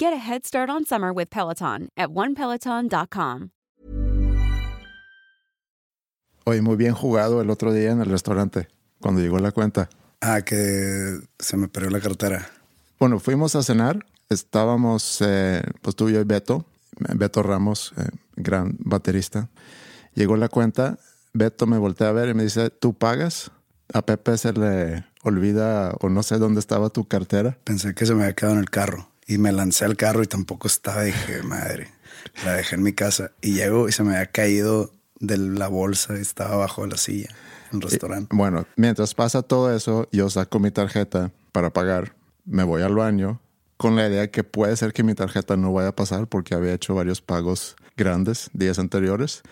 Get a head start on summer with Peloton at onepeloton.com. Oye, muy bien jugado el otro día en el restaurante, cuando llegó la cuenta. Ah, que se me perdió la cartera. Bueno, fuimos a cenar. Estábamos, eh, pues tú y yo y Beto. Beto Ramos, eh, gran baterista. Llegó la cuenta. Beto me voltea a ver y me dice, ¿tú pagas? A Pepe se le olvida o no sé dónde estaba tu cartera. Pensé que se me había quedado en el carro y me lancé al carro y tampoco estaba. Dije, madre, la dejé en mi casa y llego y se me había caído de la bolsa y estaba abajo de la silla en el restaurante. bueno, mientras pasa todo eso, yo saco mi tarjeta para pagar, me voy al baño con la idea que puede ser que mi tarjeta no vaya a pasar porque había hecho varios pagos grandes días anteriores.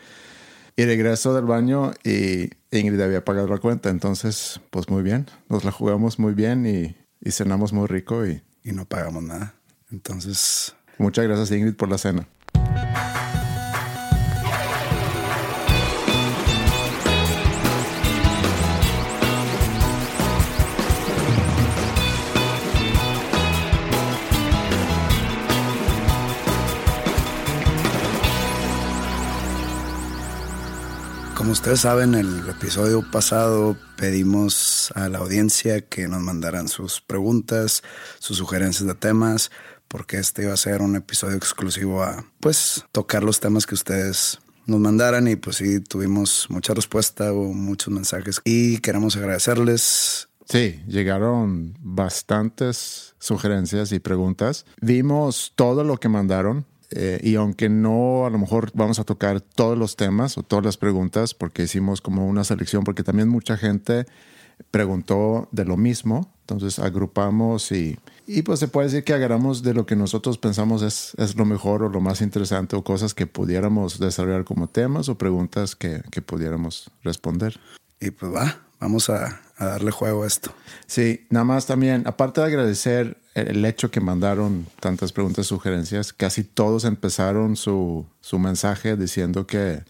Y regreso del baño y Ingrid había pagado la cuenta. Entonces, pues muy bien, nos la jugamos muy bien y, y cenamos muy rico y... Y no pagamos nada. Entonces... Muchas gracias Ingrid por la cena. Como ustedes saben, el episodio pasado pedimos a la audiencia que nos mandaran sus preguntas, sus sugerencias de temas, porque este iba a ser un episodio exclusivo a, pues, tocar los temas que ustedes nos mandaran y pues sí, tuvimos mucha respuesta, o muchos mensajes y queremos agradecerles. Sí, llegaron bastantes sugerencias y preguntas. Vimos todo lo que mandaron, eh, y aunque no a lo mejor vamos a tocar todos los temas o todas las preguntas, porque hicimos como una selección, porque también mucha gente preguntó de lo mismo, entonces agrupamos y, y pues se puede decir que agarramos de lo que nosotros pensamos es, es lo mejor o lo más interesante o cosas que pudiéramos desarrollar como temas o preguntas que, que pudiéramos responder. Y pues va, vamos a, a darle juego a esto. Sí, nada más también, aparte de agradecer el hecho que mandaron tantas preguntas, sugerencias, casi todos empezaron su, su mensaje diciendo que,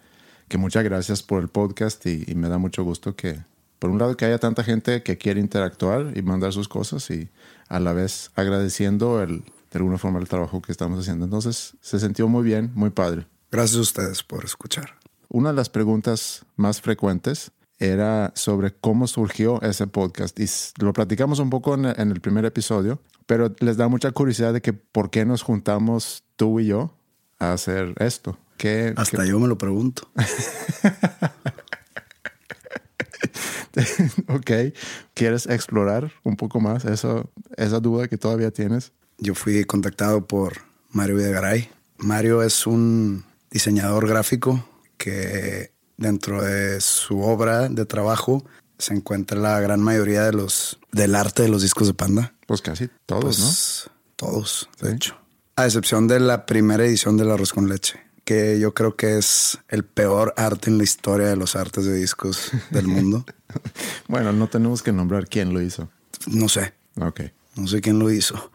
que, muchas gracias por el podcast y, y, me da mucho gusto que, por un lado, que haya tanta gente que quiere interactuar y mandar sus cosas y a la vez agradeciendo el, de alguna forma el trabajo que estamos haciendo. Entonces se sintió muy bien, muy padre. Gracias a ustedes por escuchar. Una de las preguntas más frecuentes era sobre cómo surgió ese podcast y lo platicamos un poco en, el primer episodio, pero les da mucha curiosidad de que por qué nos juntamos tú y yo a hacer esto. ¿Qué, Hasta qué... yo me lo pregunto. ok, ¿quieres explorar un poco más eso, esa duda que todavía tienes? Yo fui contactado por Mario Videgaray. Mario es un diseñador gráfico que dentro de su obra de trabajo se encuentra la gran mayoría de los del arte de los discos de Panda. Pues casi todos, pues, ¿no? Todos, de ¿Sí? hecho. A excepción de la primera edición del arroz con leche, que yo creo que es el peor arte en la historia de los artes de discos del mundo. bueno, no tenemos que nombrar quién lo hizo. No sé. Ok. No sé quién lo hizo.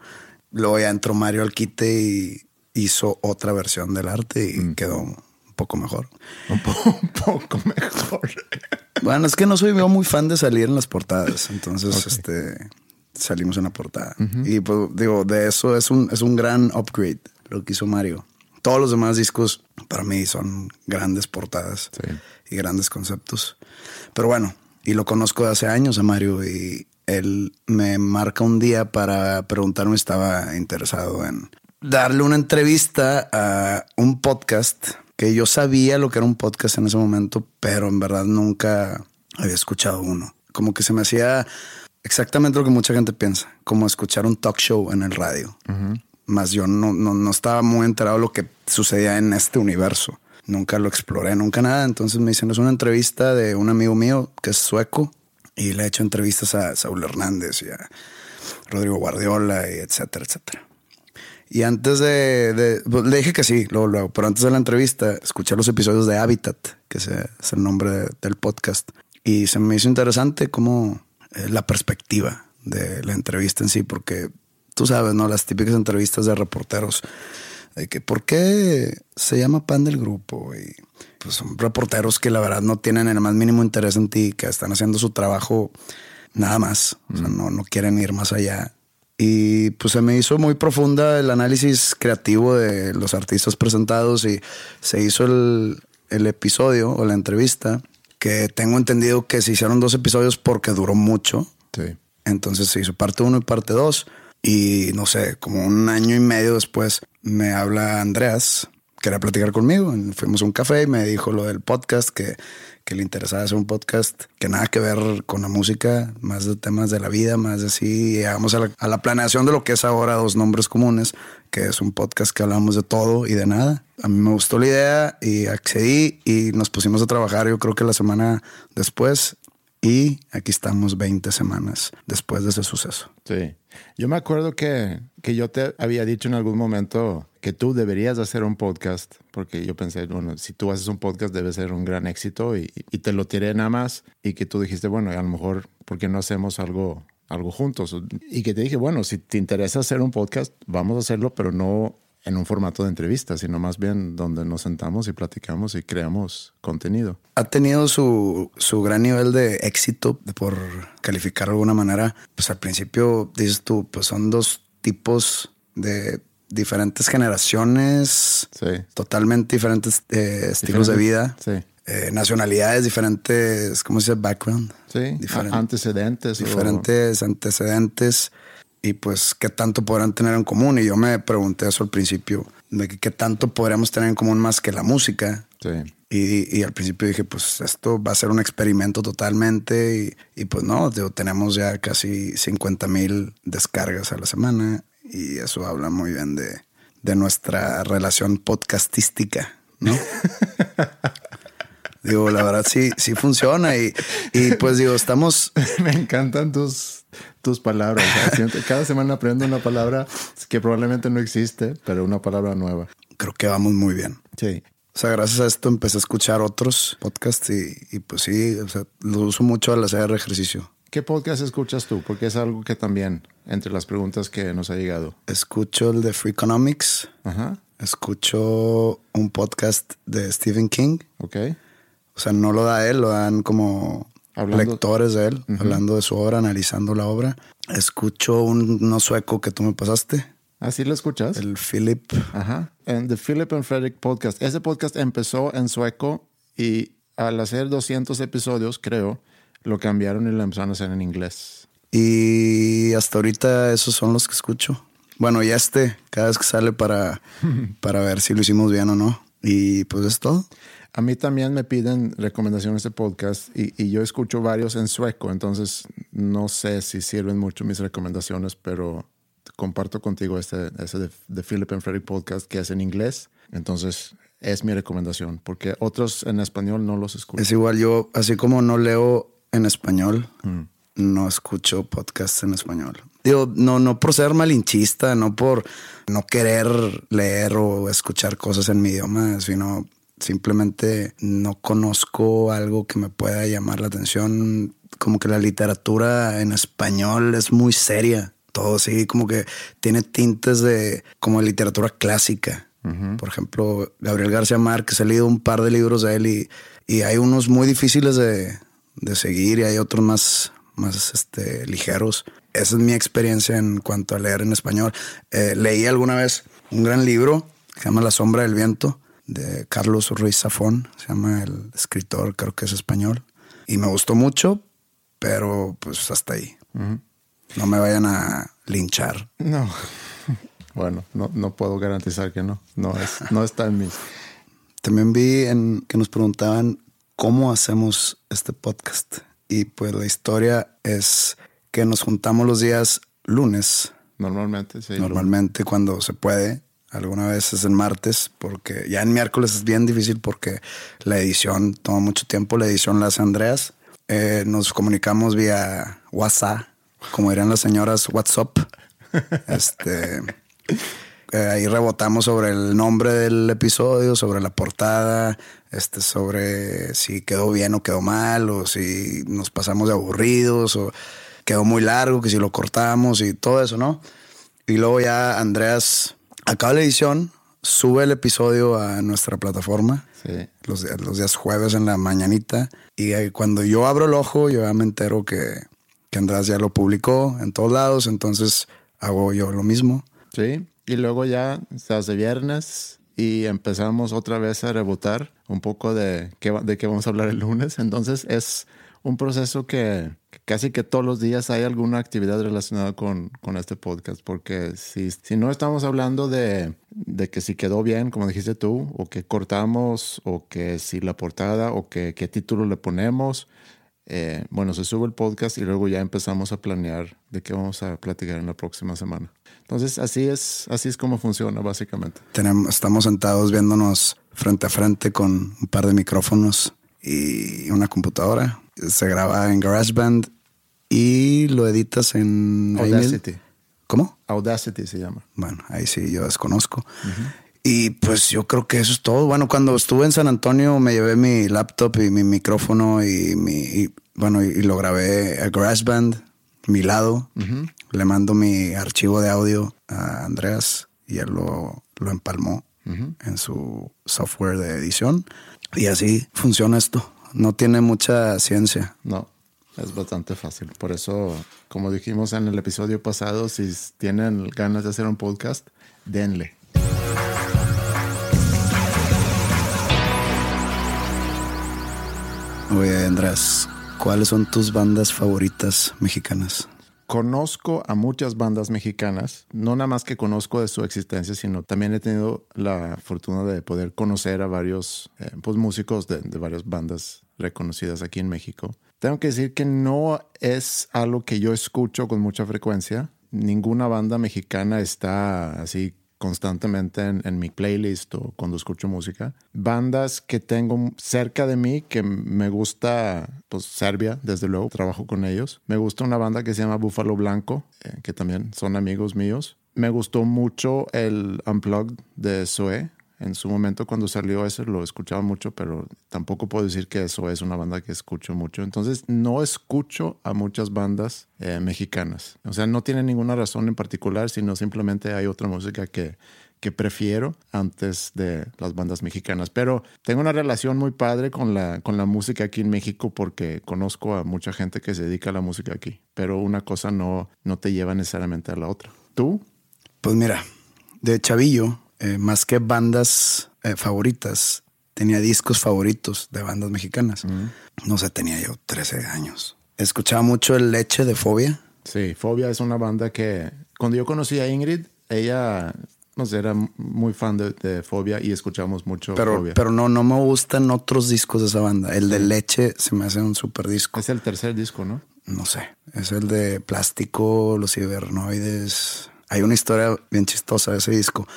Luego ya entró Mario al quite y hizo otra versión del arte y mm. quedó un poco mejor. Un, po un poco mejor. bueno, es que no soy yo muy fan de salir en las portadas. Entonces, okay. este salimos en la portada. Uh -huh. Y pues digo, de eso es un, es un gran upgrade lo que hizo Mario. Todos los demás discos para mí son grandes portadas sí. y grandes conceptos. Pero bueno, y lo conozco de hace años a Mario y él me marca un día para preguntarme si estaba interesado en darle una entrevista a un podcast que yo sabía lo que era un podcast en ese momento, pero en verdad nunca había escuchado uno. Como que se me hacía exactamente lo que mucha gente piensa, como escuchar un talk show en el radio. Uh -huh. Más yo no, no, no, estaba muy enterado de lo que sucedía en este universo. Nunca lo exploré, nunca nada. Entonces me es una entrevista de un amigo mío que es sueco y le he hecho entrevistas a Saúl Hernández y a Rodrigo Guardiola y etcétera, etcétera. Y antes de, pues, le dije que sí, luego, luego, pero antes de la entrevista escuché los episodios de Habitat, que es, el nombre del podcast, y se me hizo interesante como eh, la perspectiva de la entrevista en sí, porque tú sabes, ¿no? Las típicas entrevistas de reporteros, de que por qué se llama pan del grupo y pues son reporteros que la verdad no tienen el más mínimo interés en ti, que están haciendo su trabajo nada más, o sea, no, no quieren ir más allá. Y pues se me hizo muy profunda el análisis creativo de los artistas presentados y se hizo el, el episodio o la entrevista, que tengo entendido que se hicieron dos episodios porque duró mucho. Sí. Entonces se hizo parte uno y parte dos. Y no sé, como un año y medio después me habla Andreas, quería platicar conmigo. Fuimos a un café y me dijo lo del podcast, que, que le interesaba hacer un podcast que nada que ver con la música, más de temas de la vida, más así. Llegamos a la, a la planeación de lo que es ahora Dos Nombres Comunes, que es un podcast que hablamos de todo y de nada. A mí me gustó la idea y accedí y nos pusimos a trabajar yo creo que la semana después y aquí estamos 20 semanas después de ese suceso. Sí. Yo me acuerdo que, que yo te había dicho en algún momento que tú deberías hacer un podcast, porque yo pensé, bueno, si tú haces un podcast debe ser un gran éxito y, y te lo tiré nada más y que tú dijiste, bueno, a lo mejor, ¿por qué no hacemos algo, algo juntos? Y que te dije, bueno, si te interesa hacer un podcast, vamos a hacerlo, pero no en un formato de entrevista, sino más bien donde nos sentamos y platicamos y creamos contenido. Ha tenido su, su gran nivel de éxito, por calificar de alguna manera. Pues al principio, dices tú, pues son dos tipos de diferentes generaciones, Sí. totalmente diferentes eh, estilos de vida, Sí. eh, nacionalidades diferentes, ¿cómo se dice? Background. Sí. Antecedentes. o- diferentes antecedentes y pues qué tanto podrán tener en común. Y yo me pregunté eso al principio, de que qué tanto podríamos tener en común más que la música. Sí. Y, y al principio dije, pues esto va a ser un experimento totalmente. Y, y pues no, digo, tenemos ya casi 50 mil descargas a la semana. Y eso habla muy bien de, de nuestra relación podcastística, ¿no? digo, la verdad sí, sí funciona. Y, y pues digo, estamos Me encantan tus, tus palabras. Cada semana aprendo una palabra que probablemente no existe, pero una palabra nueva. creo que vamos muy bien. Sí. O sea, gracias a esto empecé a escuchar otros podcasts y, y pues sí, o sea, lo uso mucho al hacer ejercicio. ¿Qué podcast escuchas tú? Porque es algo que también, entre las preguntas que nos ha llegado. Escucho el de Free Economics, Ajá. escucho un podcast de Stephen King. Ok. O sea, no lo da él, lo dan como Hablando- lectores de él, hablando de su obra, analizando la obra. Escucho un no sueco que tú me pasaste, ¿Así lo escuchas? el Philip. Ajá. En The Philip and Frederick Podcast. Ese podcast empezó en sueco y al hacer 200 episodios, creo, lo cambiaron y lo empezaron a hacer en inglés. Y hasta ahorita esos son los que escucho. Bueno, ya este, cada vez que sale para, para ver si lo hicimos bien o no. Y pues es todo. A mí también me piden recomendaciones de podcast y, y yo escucho varios en sueco, entonces no sé si sirven mucho mis recomendaciones, pero comparto contigo este, ese de, de Philip and Frederick Podcast que es en inglés, entonces es mi recomendación, porque otros en español no los escucho. Es igual yo, así como no leo en español, no escucho podcasts en español. Digo, no, no por ser malinchista, no por no querer leer o escuchar cosas en mi idioma, sino simplemente no conozco algo que me pueda llamar la atención. Como que la literatura en español es muy seria. Todo así como que tiene tintes de como literatura clásica. Por ejemplo, Gabriel García Márquez, he leído un par de libros de él y, y hay unos muy difíciles de, de seguir y hay otros más, más este, ligeros. Esa es mi experiencia en cuanto a leer en español. Eh, leí alguna vez un gran libro que se llama La sombra del viento de Carlos Ruiz Zafón, se llama el escritor, creo que es español. Y me gustó mucho, pero pues hasta ahí. No me vayan a linchar. No. Bueno, no, no puedo garantizar que no. No, es, no está en mí. También vi en que nos preguntaban cómo hacemos este podcast. Y pues la historia es que nos juntamos los días lunes, Normalmente, sí. normalmente cuando se puede. Alguna vez es en martes, porque ya en miércoles es bien difícil porque la edición toma mucho tiempo. La edición la hace Andreas. Eh, nos comunicamos vía WhatsApp, como dirían las señoras, WhatsApp. Este, eh, ahí rebotamos sobre el nombre del episodio, sobre la portada, este, sobre si quedó bien o quedó mal, o si nos pasamos de aburridos, o quedó muy largo, que si lo cortamos y todo eso, ¿no? Y luego ya Andreas acaba la edición, sube el episodio a nuestra plataforma. Los, los, días jueves en la mañanita. Y cuando yo abro el ojo, yo ya me entero que, que Andrés ya lo publicó en todos lados. Entonces hago yo lo mismo. Sí. Y luego ya se hace viernes y empezamos otra vez a rebotar un poco de qué, de qué vamos a hablar el lunes. Entonces es un proceso que, casi que todos los días hay alguna actividad relacionada con, con este podcast, porque si, si no estamos hablando de, de, que si quedó bien, como dijiste tú, o que cortamos, o que si la portada, o que qué título le ponemos, eh, bueno, se sube el podcast y luego ya empezamos a planear de qué vamos a platicar en la próxima semana. Entonces, así es, así es como funciona básicamente. Tenemos, estamos sentados viéndonos frente a frente con un par de micrófonos y una computadora se graba en GarageBand y lo editas en Audacity. ¿Cómo? Audacity se llama. Bueno, ahí sí yo desconozco. Y pues yo creo que eso es todo. Bueno, cuando estuve en San Antonio me llevé mi laptop y mi micrófono y mi bueno, y, lo grabé a GarageBand, mi lado. Le mando mi archivo de audio a Andreas y él lo, lo empalmó en su software de edición. Y así funciona esto no tiene mucha ciencia. No, es bastante fácil. Por eso, como dijimos en el episodio pasado, si tienen ganas de hacer un podcast, denle. Oye, Andrés, ¿cuáles son tus bandas favoritas mexicanas? Conozco a muchas bandas mexicanas, no nada más que conozco de su existencia, sino también he tenido la fortuna de poder conocer a varios eh, pues, músicos de, de varias bandas reconocidas aquí en México. Tengo que decir que no es algo que yo escucho con mucha frecuencia. Ninguna banda mexicana está así constantemente en, mi playlist o cuando escucho música. Bandas que tengo cerca de mí que me gusta, pues Serbia, desde luego, trabajo con ellos. Me gusta una banda que se llama Búfalo Blanco, eh, que también son amigos míos. Me gustó mucho el Unplugged de Zoe, en su momento cuando salió ese lo escuchaba mucho, pero tampoco puedo decir que eso es una banda que escucho mucho. Entonces no escucho a muchas bandas eh, mexicanas. O sea, no tiene ninguna razón en particular, sino simplemente hay otra música que, que prefiero antes de las bandas mexicanas. Pero tengo una relación muy padre con la, con la música aquí en México porque conozco a mucha gente que se dedica a la música aquí. Pero una cosa no, no te lleva necesariamente a la otra. ¿Tú? Pues mira, de chavillo eh, más que bandas eh, favoritas, tenía discos favoritos de bandas mexicanas. No sé, tenía yo 13 años. Escuchaba mucho el Leche de Fobia. Sí, Fobia es una banda que cuando yo conocí a Ingrid, ella no sé, era muy fan de, Fobia y escuchamos mucho pero, Fobia. Pero no, no me gustan otros discos de esa banda. El de Leche se me hace un super disco. Es el tercer disco, ¿no? No sé. Es el de Plástico, Los Cibernoides. Hay una historia bien chistosa de ese disco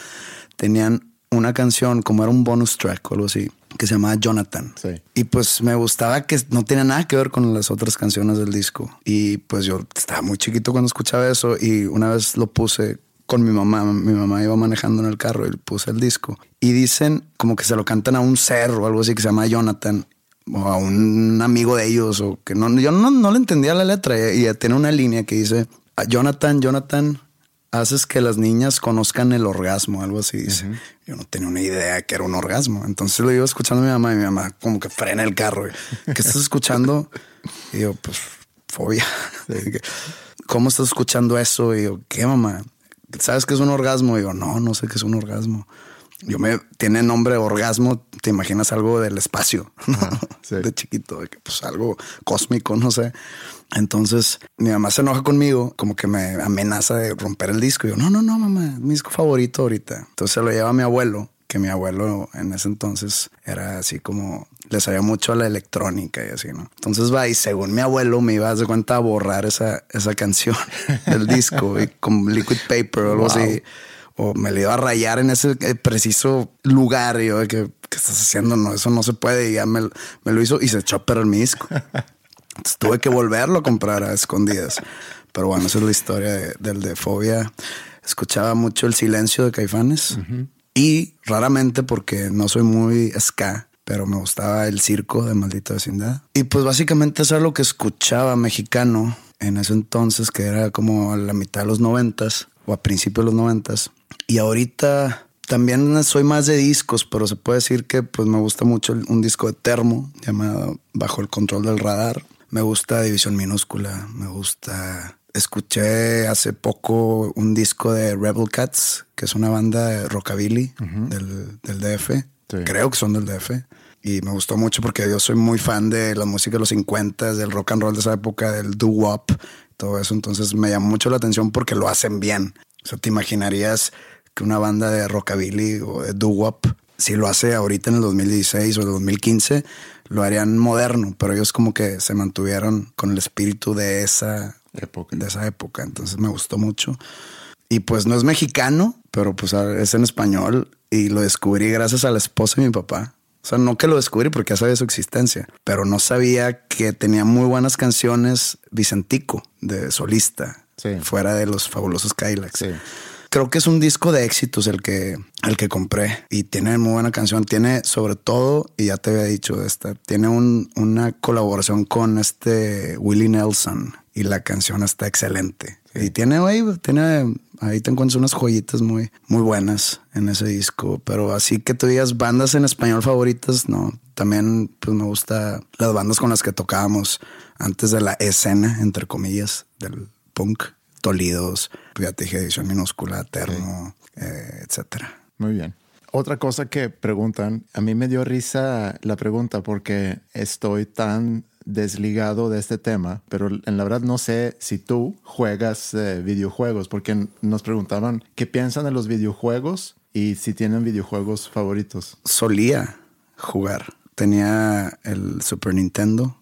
tenían una canción como era un bonus track o algo así que se llamaba Jonathan. Y pues me gustaba que no tenía nada que ver con las otras canciones del disco. Y pues yo estaba muy chiquito cuando escuchaba eso y una vez lo puse con mi mamá. Mi mamá iba manejando en el carro y puse el disco. Y dicen como que se lo cantan a un ser o algo así que se llama Jonathan o a un amigo de ellos o que no, yo no, no le entendía la letra y, y tiene una línea que dice Jonathan, Jonathan, haces que las niñas conozcan el orgasmo, algo así dice. Yo no tenía una idea que era un orgasmo. Entonces lo iba escuchando a mi mamá y mi mamá como que frena el carro. ¿Qué estás escuchando? Y yo, pues, fobia. ¿Cómo estás escuchando eso? Y yo, ¿qué mamá? ¿Sabes qué es un orgasmo? Y yo, no, no sé qué es un orgasmo. Yo me tiene nombre orgasmo, te imaginas algo del espacio, de chiquito, de pues algo cósmico, no sé. Entonces mi mamá se enoja conmigo, como que me amenaza de romper el disco. Y yo, no, no, no, mamá, mi disco favorito ahorita. Entonces se lo lleva a mi abuelo, que mi abuelo en ese entonces era así como le sabía mucho a la electrónica y así, ¿no? Entonces va y según mi abuelo me iba a dar cuenta a borrar esa, esa canción del disco y con liquid paper o algo así. O me le iba a rayar en ese eh, preciso lugar y yo, ¿qué, ¿qué estás haciendo? No, eso no se puede. Y ya me, me lo hizo y se echó a perder mi disco tuve que volverlo a comprar a escondidas. Pero bueno, esa es la historia del de Fobia. escuchaba mucho El Silencio de Caifanes y raramente porque no soy muy ska, pero me gustaba el circo de Maldita Vecindad. Y pues básicamente eso era lo que escuchaba mexicano en ese entonces, que era como a la mitad de los noventas o a principios de los noventas. Y ahorita también soy más de discos, pero se puede decir que pues me gusta mucho un disco de Termo llamado Bajo el control del radar. Me gusta División Minúscula, me gusta... Escuché hace poco un disco de Rebel Cats, que es una banda de rockabilly del, del, DF. Creo que son del DF. Y me gustó mucho porque yo soy muy fan de la música de los 50, del rock and roll de esa época, del doo-wop, todo eso. Entonces me llamó mucho la atención porque lo hacen bien. O sea, te imaginarías que una banda de rockabilly o de doo-wop, si lo hace ahorita en el 2016 o el 2015, lo harían moderno, pero ellos como que se mantuvieron con el espíritu de esa época. De esa época. Entonces me gustó mucho. Y pues no es mexicano, pero pues es en español y lo descubrí gracias a la esposa de mi papá. O sea, no que lo descubrí porque ya sabía su existencia, pero no sabía que tenía muy buenas canciones Vicentico de solista, fuera de los fabulosos Kylax. Sí creo que es un disco de éxitos el que, el que compré y tiene muy buena canción. Tiene sobre todo, y ya te había dicho esta, tiene un, una colaboración con este Willie Nelson y la canción está excelente. Y tiene, ahí, tiene, ahí te encuentras unas joyitas muy, muy buenas en ese disco. Pero así que tú digas bandas en español favoritas, no. También pues me gusta las bandas con las que tocábamos antes de la escena, entre comillas, del punk. Tolidos, ya te dije edición minúscula, termo, eh, etcétera. Muy bien. Otra cosa que preguntan, a mí me dio risa la pregunta porque estoy tan desligado de este tema, pero en la verdad no sé si tú juegas eh, videojuegos, porque nos preguntaban qué piensan de los videojuegos y si tienen videojuegos favoritos. Solía jugar. Tenía el Super Nintendo,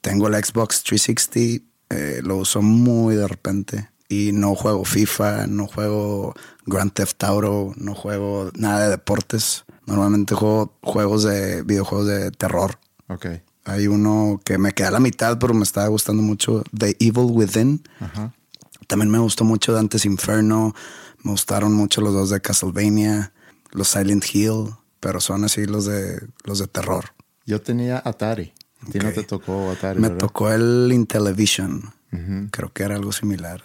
tengo el Xbox 360, eh, lo uso muy de repente. Y no juego FIFA, no juego Grand Theft Auto, no juego nada de deportes. Normalmente juego juegos de videojuegos de terror. Ok. Hay uno que me queda a la mitad, pero me estaba gustando mucho, The Evil Within. También me gustó mucho Dante's Inferno. Me gustaron mucho los dos de Castlevania, los Silent Hill, pero son así los de los de terror. Yo tenía Atari. ¿A ti no te tocó Atari? Me tocó el Intellivision. Creo que era algo similar.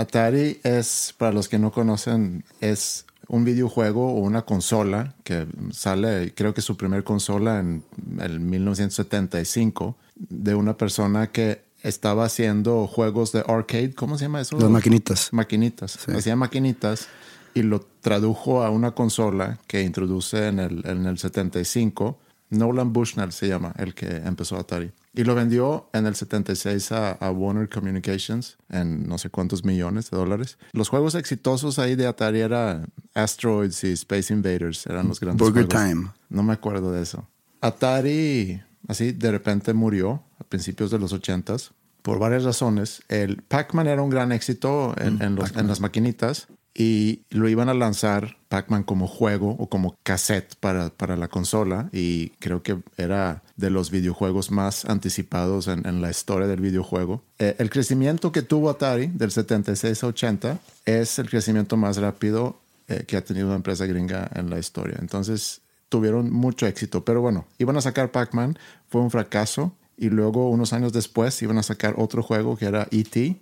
Atari es, para los que no conocen, es un videojuego o una consola que sale, creo que su primer consola en el 1975, de una persona que estaba haciendo juegos de arcade. ¿Cómo se llama eso? Las maquinitas. Maquinitas. Hacía maquinitas y lo tradujo a una consola que introduce en el, en el 75 Nolan Bushnell se llama, el que empezó Atari. Y lo vendió en el 76 a, Warner Communications en no sé cuántos millones de dólares. Los juegos exitosos ahí de Atari eran Asteroids y Space Invaders, eran los grandes Burger Time. No me acuerdo de eso. Atari, así de repente murió a principios de los 80s por varias razones. El Pac-Man era un gran éxito en, mm, en las maquinitas, y lo iban a lanzar Pac-Man como juego o como cassette para, para, la consola y creo que era de los videojuegos más anticipados en, la historia del videojuego. Eh, el crecimiento que tuvo Atari del 76 a 80 es el crecimiento más rápido eh, que ha tenido una empresa gringa en la historia. Entonces tuvieron mucho éxito, pero bueno, iban a sacar Pac-Man, fue un fracaso y luego unos años después iban a sacar otro juego que era ET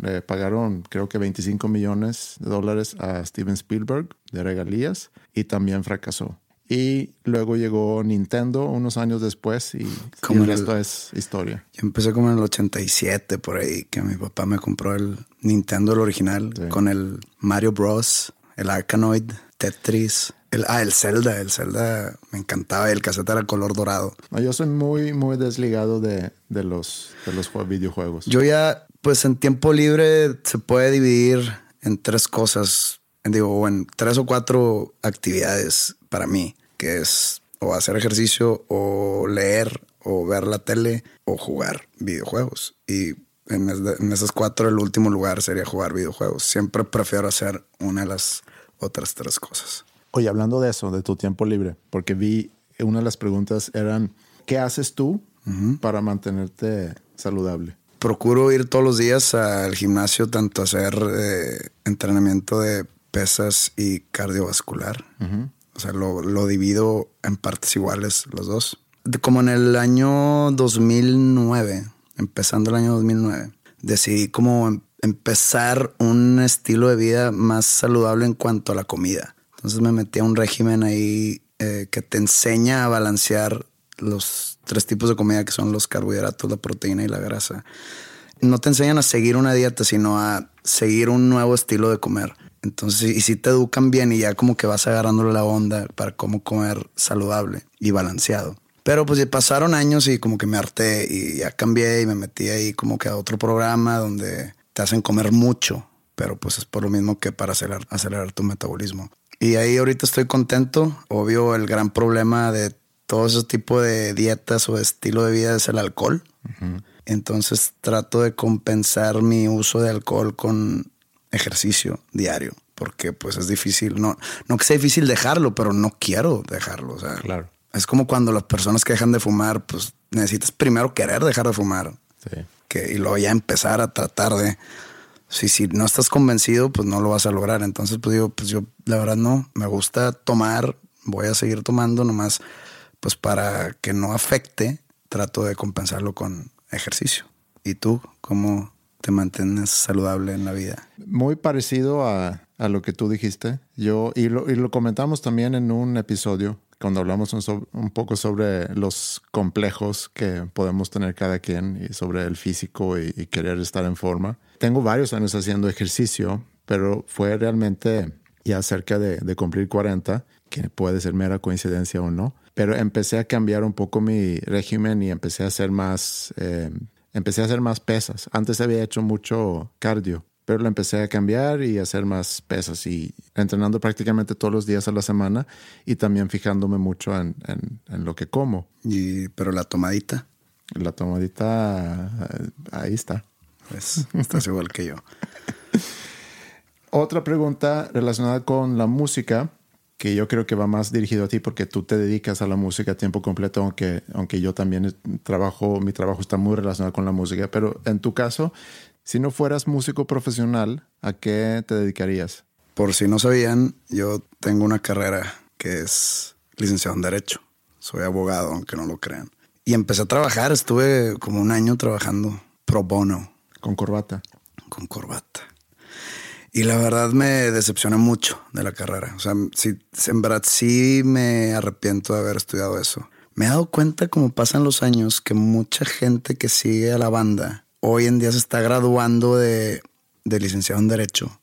le pagaron creo que 25 millones de dólares a Steven Spielberg de regalías y también fracasó. Y luego llegó Nintendo unos años después y, como el resto es historia. Yo empecé como en el 87 por ahí, que mi papá me compró el Nintendo, el original, con el Mario Bros, el Arkanoid, Tetris. El, ah, el Zelda, el Zelda me encantaba el cassette era color dorado. yo soy muy, muy desligado de, de, los, de los videojuegos. Yo ya pues en tiempo libre se puede dividir en tres cosas, digo, en tres o cuatro actividades para mí, que es o hacer ejercicio o leer o ver la tele o jugar videojuegos. Y en, esas cuatro el último lugar sería jugar videojuegos. Siempre prefiero hacer una de las otras tres cosas. Oye, hablando de eso, de tu tiempo libre, porque vi una de las preguntas eran, ¿qué haces tú para mantenerte saludable? procuro ir todos los días al gimnasio, tanto a hacer eh, entrenamiento de pesas y cardiovascular. O sea, lo, lo, divido en partes iguales los dos. Como en el año 2009, empezando el año 2009, decidí como em, empezar un estilo de vida más saludable en cuanto a la comida. Entonces me metí a un régimen ahí eh, que te enseña a balancear los tres tipos de comida que son los carbohidratos, la proteína y la grasa. No te enseñan a seguir una dieta, sino a seguir un nuevo estilo de comer. Entonces, y si te educan bien y ya como que vas agarrándole la onda para cómo comer saludable y balanceado. Pero pues pasaron años y como que me harté y ya cambié y me metí ahí como que a otro programa donde te hacen comer mucho, pero pues es por lo mismo que para acelerar, acelerar tu metabolismo. Y ahí ahorita estoy contento. Obvio, el gran problema de todo ese tipo de dietas o de estilo de vida es el alcohol. Entonces trato de compensar mi uso de alcohol con ejercicio diario, porque pues es difícil, no, no que sea difícil dejarlo, pero no quiero dejarlo. O sea, claro. Es como cuando las personas que dejan de fumar, pues necesitas primero querer dejar de fumar. Que, y luego ya empezar a tratar de... Si, no estás convencido, pues no lo vas a lograr. Entonces, pues digo, pues yo la verdad no, me gusta tomar, voy a seguir tomando nomás, pues para que no afecte, trato de compensarlo con ejercicio. ¿Y tú cómo te mantienes saludable en la vida? Muy parecido a, a lo que tú dijiste. Yo, y lo, y lo comentamos también en un episodio cuando hablamos un, poco sobre los complejos que podemos tener cada quien y sobre el físico y, querer estar en forma. Tengo varios años haciendo ejercicio, pero fue realmente ya cerca de, cumplir 40, que puede ser mera coincidencia o no, pero empecé a cambiar un poco mi régimen y empecé a hacer más, eh, empecé a hacer más pesas. Antes había hecho mucho cardio pero lo empecé a cambiar y a hacer más pesas y entrenando prácticamente todos los días a la semana y también fijándome mucho en, en, lo que como. Y, pero la tomadita. La tomadita, eh, ahí está. Pues estás igual que yo. Otra pregunta relacionada con la música, que yo creo que va más dirigido a ti porque tú te dedicas a la música a tiempo completo, aunque, aunque yo también trabajo, mi trabajo está muy relacionado con la música, pero en tu caso, si no fueras músico profesional, ¿a qué te dedicarías? Por si no sabían, yo tengo una carrera que es licenciado en Derecho. Soy abogado, aunque no lo crean. Y empecé a trabajar, estuve como un año trabajando pro bono. ¿Con corbata? Con corbata. Y la verdad me decepcioné mucho de la carrera. O sea, sí, en verdad sí me arrepiento de haber estudiado eso. Me he dado cuenta, como pasan los años, que mucha gente que sigue a la banda hoy en día se está graduando de, licenciado en Derecho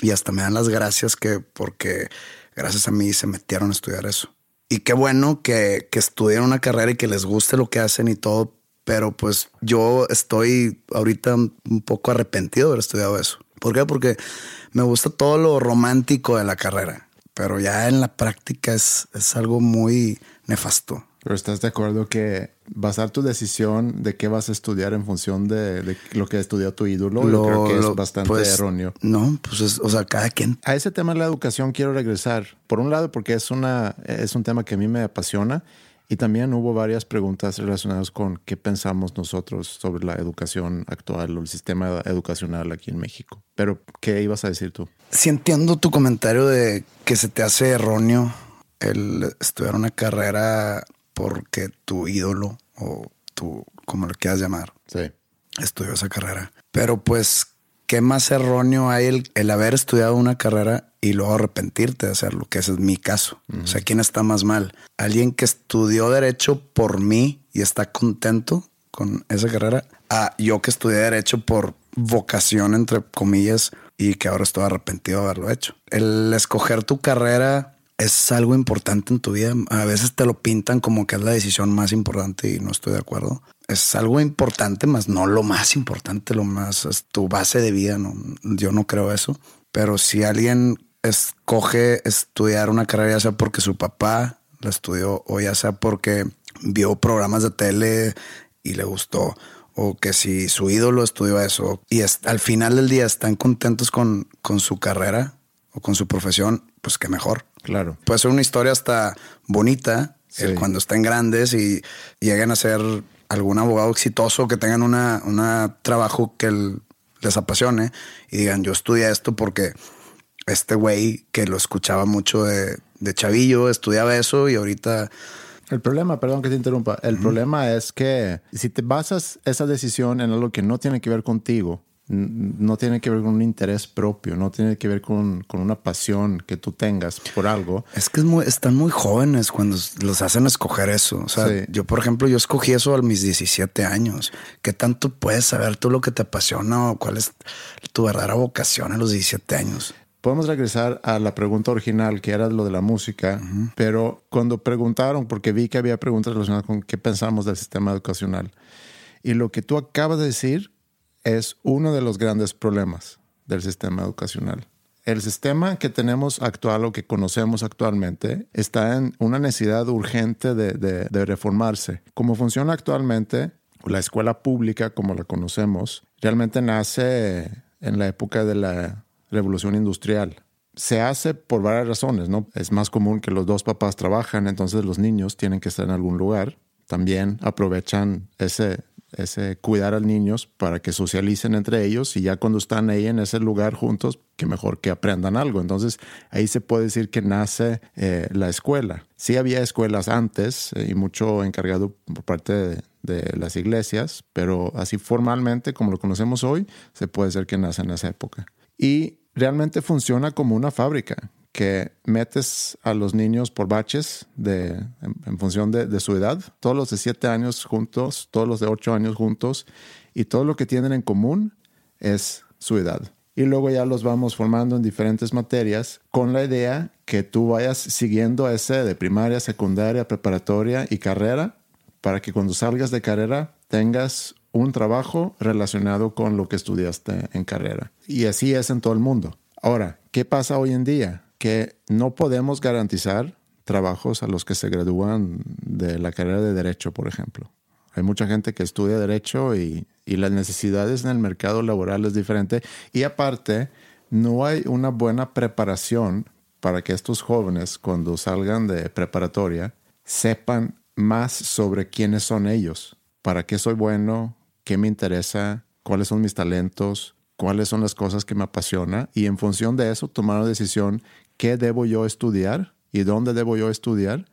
y hasta me dan las gracias que porque gracias a mí se metieron a estudiar eso. Y qué bueno que, estudien una carrera y que les guste lo que hacen y todo, pero pues yo estoy ahorita un poco arrepentido de haber estudiado eso. ¿Por qué? Porque me gusta todo lo romántico de la carrera, pero ya en la práctica es, es algo muy nefasto. Pero estás de acuerdo que basar tu decisión de qué vas a estudiar en función de, lo que estudió tu ídolo, yo creo que es bastante pues, erróneo. No, pues es, o sea, cada quien. A ese tema de la educación quiero regresar. Por un lado, porque es, una, es un tema que a mí me apasiona. Y también hubo varias preguntas relacionadas con qué pensamos nosotros sobre la educación actual o el sistema educacional aquí en México. Pero, ¿qué ibas a decir tú? Si entiendo tu comentario de que se te hace erróneo el estudiar una carrera porque tu ídolo o tu, como lo quieras llamar, sí. estudió esa carrera. Pero pues, ¿qué más erróneo hay el, el, haber estudiado una carrera y luego arrepentirte de hacerlo? Que ese es mi caso. O sea, ¿quién está más mal? ¿Alguien que estudió derecho por mí y está contento con esa carrera? A yo que estudié derecho por vocación, entre comillas, y que ahora estoy arrepentido de haberlo hecho. El escoger tu carrera es algo importante en tu vida. A veces te lo pintan como que es la decisión más importante y no estoy de acuerdo. Es algo importante, más no lo más importante, lo más es tu base de vida. No, yo no creo eso. Pero si alguien escoge estudiar una carrera, ya sea porque su papá la estudió o ya sea porque vio programas de tele y le gustó, o que si su ídolo estudió eso y al final del día están contentos con, con su carrera o con su profesión, pues qué mejor. Claro. Puede ser una historia hasta bonita cuando estén grandes y lleguen a ser algún abogado exitoso que tengan una, una trabajo que les apasione y digan, yo estudié esto porque este güey que lo escuchaba mucho de, de chavillo estudiaba eso y ahorita el problema, perdón que te interrumpa, el problema es que si te basas esa decisión en algo que no tiene que ver contigo, no tiene que ver con un interés propio, no tiene que ver con, con una pasión que tú tengas por algo. Es que están muy jóvenes cuando los hacen escoger eso. O sea, yo, por ejemplo, yo escogí eso a mis 17 años. ¿Qué tanto puedes saber tú lo que te apasiona o cuál es tu verdadera vocación a los 17 años? Podemos regresar a la pregunta original, que era lo de la música, pero cuando preguntaron, porque vi que había preguntas relacionadas con qué pensamos del sistema educacional, y lo que tú acabas de decir es uno de los grandes problemas del sistema educacional. El sistema que tenemos actual o que conocemos actualmente está en una necesidad urgente de, de reformarse. Como funciona actualmente, la escuela pública como la conocemos realmente nace en la época de la revolución industrial. Se hace por varias razones, ¿no? Es más común que los dos papás trabajan, entonces los niños tienen que estar en algún lugar. También aprovechan ese, ese cuidar a niños para que socialicen entre ellos y ya cuando están ahí en ese lugar juntos, que mejor que aprendan algo. Entonces ahí se puede decir que nace eh, la escuela. Sí había escuelas antes eh, y mucho encargado por parte de, las iglesias, pero así formalmente como lo conocemos hoy, se puede decir que nace en esa época y realmente funciona como una fábrica que metes a los niños por baches de, en, función de, su edad, todos los de siete años juntos, todos los de ocho años juntos, y todo lo que tienen en común es su edad. Y luego ya los vamos formando en diferentes materias con la idea que tú vayas siguiendo ese de primaria, secundaria, preparatoria y carrera, para que cuando salgas de carrera tengas un trabajo relacionado con lo que estudiaste en carrera. Y así es en todo el mundo. Ahora, ¿qué pasa hoy en día? Que no podemos garantizar trabajos a los que se gradúan de la carrera de derecho, por ejemplo. Hay mucha gente que estudia derecho y, las necesidades en el mercado laboral es diferente. Y aparte, no hay una buena preparación para que estos jóvenes, cuando salgan de preparatoria, sepan más sobre quiénes son ellos, para qué soy bueno, qué me interesa, cuáles son mis talentos, cuáles son las cosas que me apasiona y en función de eso tomar una decisión qué debo yo estudiar y dónde debo yo estudiar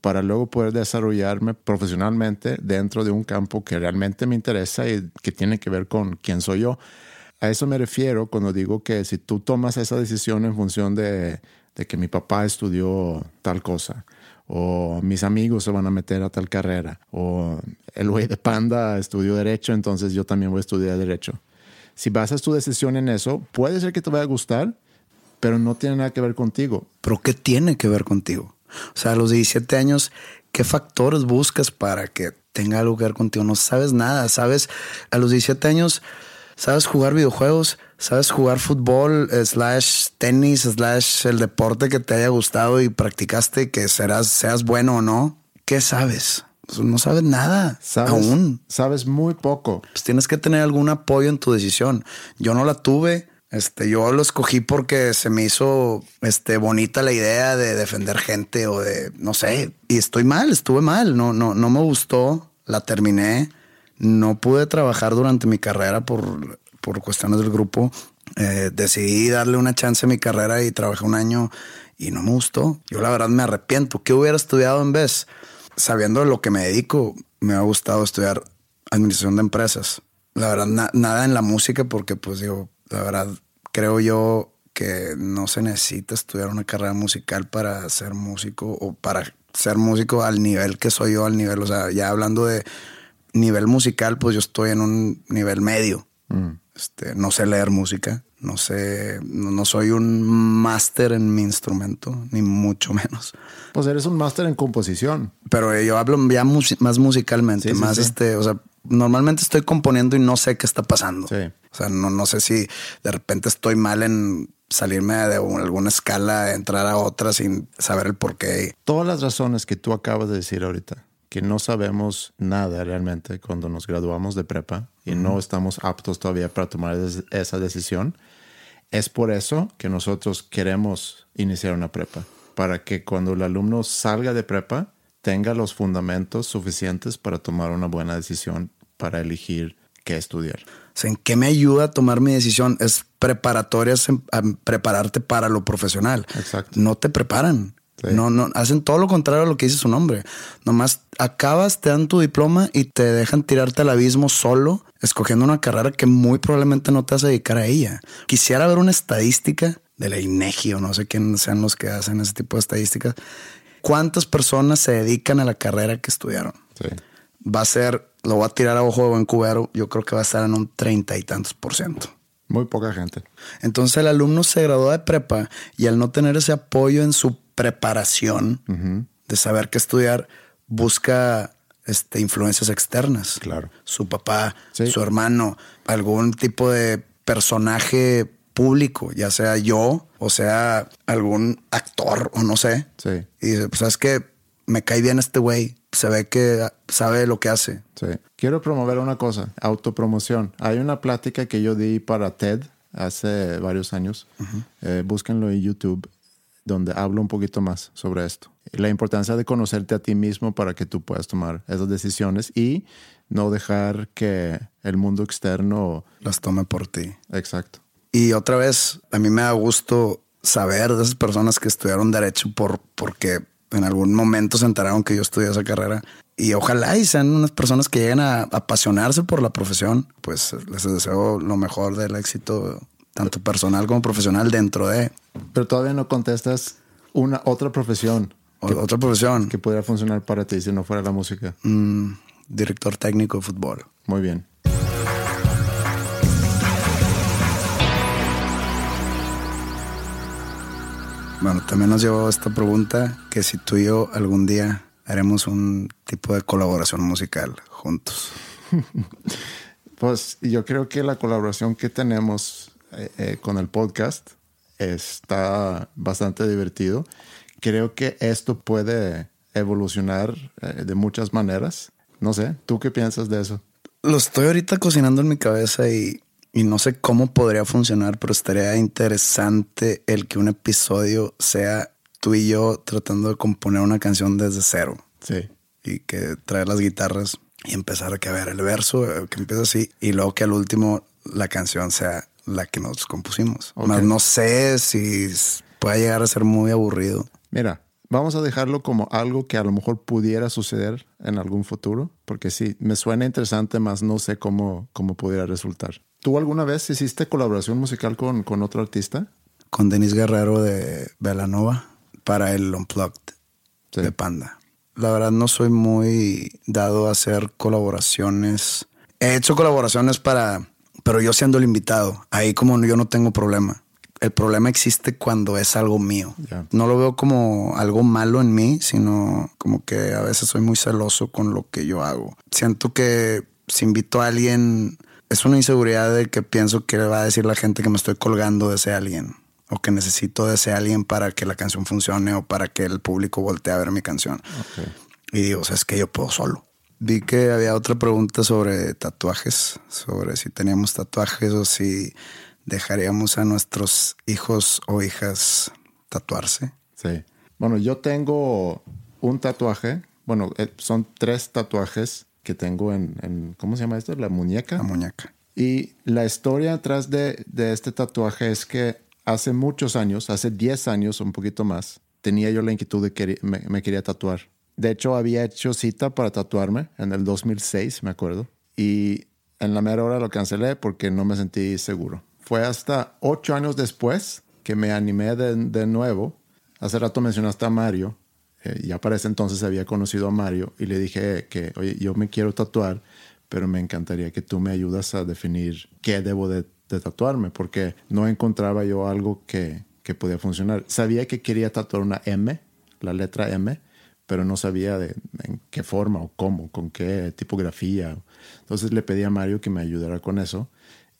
para luego poder desarrollarme profesionalmente dentro de un campo que realmente me interesa y que tiene que ver con quién soy yo. A eso me refiero cuando digo que si tú tomas esa decisión en función de, de que mi papá estudió tal cosa, o mis amigos se van a meter a tal carrera, o el güey de Panda estudió derecho, entonces yo también voy a estudiar derecho. Si basas tu decisión en eso, puede ser que te vaya a gustar, pero no tiene nada que ver contigo. ¿Pero qué tiene que ver contigo? O sea, a los 17 años, ¿qué factores buscas para que tenga algo que ver contigo? No sabes nada, sabes, a los 17 años, sabes jugar videojuegos, sabes jugar fútbol, slash tenis, slash el deporte que te haya gustado y practicaste, que serás, seas bueno o no. ¿Qué sabes? Pues no sabes nada aún. Sabes muy poco. Pues tienes que tener algún apoyo en tu decisión. Yo no la tuve. Este, yo lo escogí porque se me hizo este, bonita la idea de defender gente o de, no sé, y estoy mal, estuve mal, no, no, no me gustó, la terminé, no pude trabajar durante mi carrera por por cuestiones del grupo, eh, decidí darle una chance a mi carrera y trabajé un año y no me gustó. Yo la verdad me arrepiento. ¿Qué hubiera estudiado en vez? Sabiendo lo que me dedico, me ha gustado estudiar administración de empresas. La verdad, nada en la música porque pues digo, la verdad, creo yo que no se necesita estudiar una carrera musical para ser músico o para ser músico al nivel que soy yo, al nivel, o sea, ya hablando de nivel musical, pues yo estoy en un nivel medio. Mm. Este, no sé leer música, no sé, no, soy un máster en mi instrumento, ni mucho menos. Pues eres un máster en composición. Pero yo hablo ya más musicalmente, más este, o sea, normalmente estoy componiendo y no sé qué está pasando. O sea, no, no sé si de repente estoy mal en salirme de alguna escala, entrar a otra sin saber el por qué. Todas las razones que tú acabas de decir ahorita que no sabemos nada realmente cuando nos graduamos de prepa y no estamos aptos todavía para tomar esa decisión, es por eso que nosotros queremos iniciar una prepa, para que cuando el alumno salga de prepa tenga los fundamentos suficientes para tomar una buena decisión para elegir qué estudiar. ¿En qué me ayuda a tomar mi decisión? Es preparatoria, es en- a prepararte para lo profesional. Exacto. No te preparan. Sí. No, no, hacen todo lo contrario a lo que dice su nombre. Nomás acabas, te dan tu diploma y te dejan tirarte al abismo solo, escogiendo una carrera que muy probablemente no te vas a dedicar a ella. Quisiera ver una estadística de la INEGI o no sé quién sean los que hacen ese tipo de estadísticas. ¿Cuántas personas se dedican a la carrera que estudiaron? Sí. Va a ser, lo voy a tirar a ojo de buen cubero, yo creo que va a estar en un treinta y tantos por ciento. Muy poca gente. Entonces el alumno se graduó de prepa y al no tener ese apoyo en su preparación de saber qué estudiar, busca este, influencias externas. Claro. Su papá, Sí. su hermano, algún tipo de personaje público, ya sea yo o sea algún actor o no sé. Sí. Y pues sabes que me cae bien este güey, se ve que sabe lo que hace. Sí. Quiero promover una cosa, autopromoción. Hay una plática que yo di para TED hace varios años. Eh, búsquenlo en YouTube, donde hablo un poquito más sobre esto. La importancia de conocerte a ti mismo para que tú puedas tomar esas decisiones y no dejar que el mundo externo... Las tome por ti. Exacto. Y otra vez, a mí me da gusto saber de esas personas que estudiaron derecho por, porque en algún momento se enteraron que yo estudié esa carrera. Y ojalá y sean unas personas que lleguen a apasionarse por la profesión. Pues les deseo lo mejor del éxito, tanto personal como profesional, dentro de Pero todavía no contestas una otra profesión o- otra profesión. que pudiera funcionar para ti si no fuera la música. Mm, director técnico de fútbol. Muy bien. Bueno, también nos llevó esta pregunta que si tú y yo algún día haremos un tipo de colaboración musical juntos. Pues yo creo que la colaboración que tenemos eh, eh, con el podcast está bastante divertido. Creo que esto puede evolucionar eh, de muchas maneras. No sé, ¿tú qué piensas de eso? Lo estoy ahorita cocinando en mi cabeza y, y no sé cómo podría funcionar, pero estaría interesante el que un episodio sea tú y yo tratando de componer una canción desde cero Sí, y que traer las guitarras y empezar a que a ver el verso eh, que empieza así y luego que al último la canción sea la que nos compusimos. Más no sé si pueda llegar a ser muy aburrido. mira, vamos a dejarlo como algo que a lo mejor pudiera suceder en algún futuro, porque sí, me suena interesante, más no sé cómo, cómo pudiera resultar. ¿Tú alguna vez hiciste colaboración musical con, con otro artista? Con Denis Guerrero de Velanova para el Unplugged Sí. de Panda. La verdad no soy muy dado a hacer colaboraciones. He hecho colaboraciones para, pero yo siendo el invitado, ahí como yo no tengo problema. El problema existe cuando es algo mío. No lo veo como algo malo en mí, sino como que a veces soy muy celoso con lo que yo hago. Siento que si invito a alguien, es una inseguridad de que pienso que va a decir la gente que me estoy colgando de ese alguien o que necesito de ese alguien para que la canción funcione o para que el público voltee a ver mi canción. Y digo, o sea, es que yo puedo solo. Vi que había otra pregunta sobre tatuajes, sobre si teníamos tatuajes o si dejaríamos a nuestros hijos o hijas tatuarse. Sí. Bueno, yo tengo un tatuaje. Bueno, eh, son tres tatuajes que tengo en, en- ¿cómo se llama esto? La muñeca. La muñeca. Y la historia atrás de, de este tatuaje es que hace muchos años, hace 10 años, un poquito más, tenía yo la inquietud de que me, me quería tatuar. De hecho, había hecho cita para tatuarme en el 2006, me acuerdo. Y en la mera hora lo cancelé porque no me sentí seguro. Fue hasta ocho años después que me animé de, de nuevo. Hace rato mencionaste a Mario. eh, ya para ese entonces había conocido a Mario y le dije que, oye, yo me quiero tatuar, pero me encantaría que tú me ayudas a definir qué debo de, de tatuarme, porque no encontraba yo algo que, que podía funcionar. Sabía que quería tatuar una M, la letra M, pero no sabía de en qué forma o cómo, con qué tipografía. Entonces le pedí a Mario que me ayudara con eso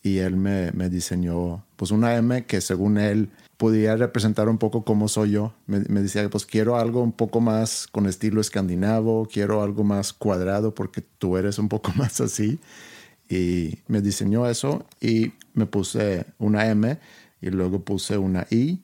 y él me, diseñó pues una M que según él podía representar un poco cómo soy yo. Me, me decía, pues quiero algo un poco más con estilo escandinavo, quiero algo más cuadrado porque tú eres un poco más así. Y me diseñó eso y me puse una M y luego puse una I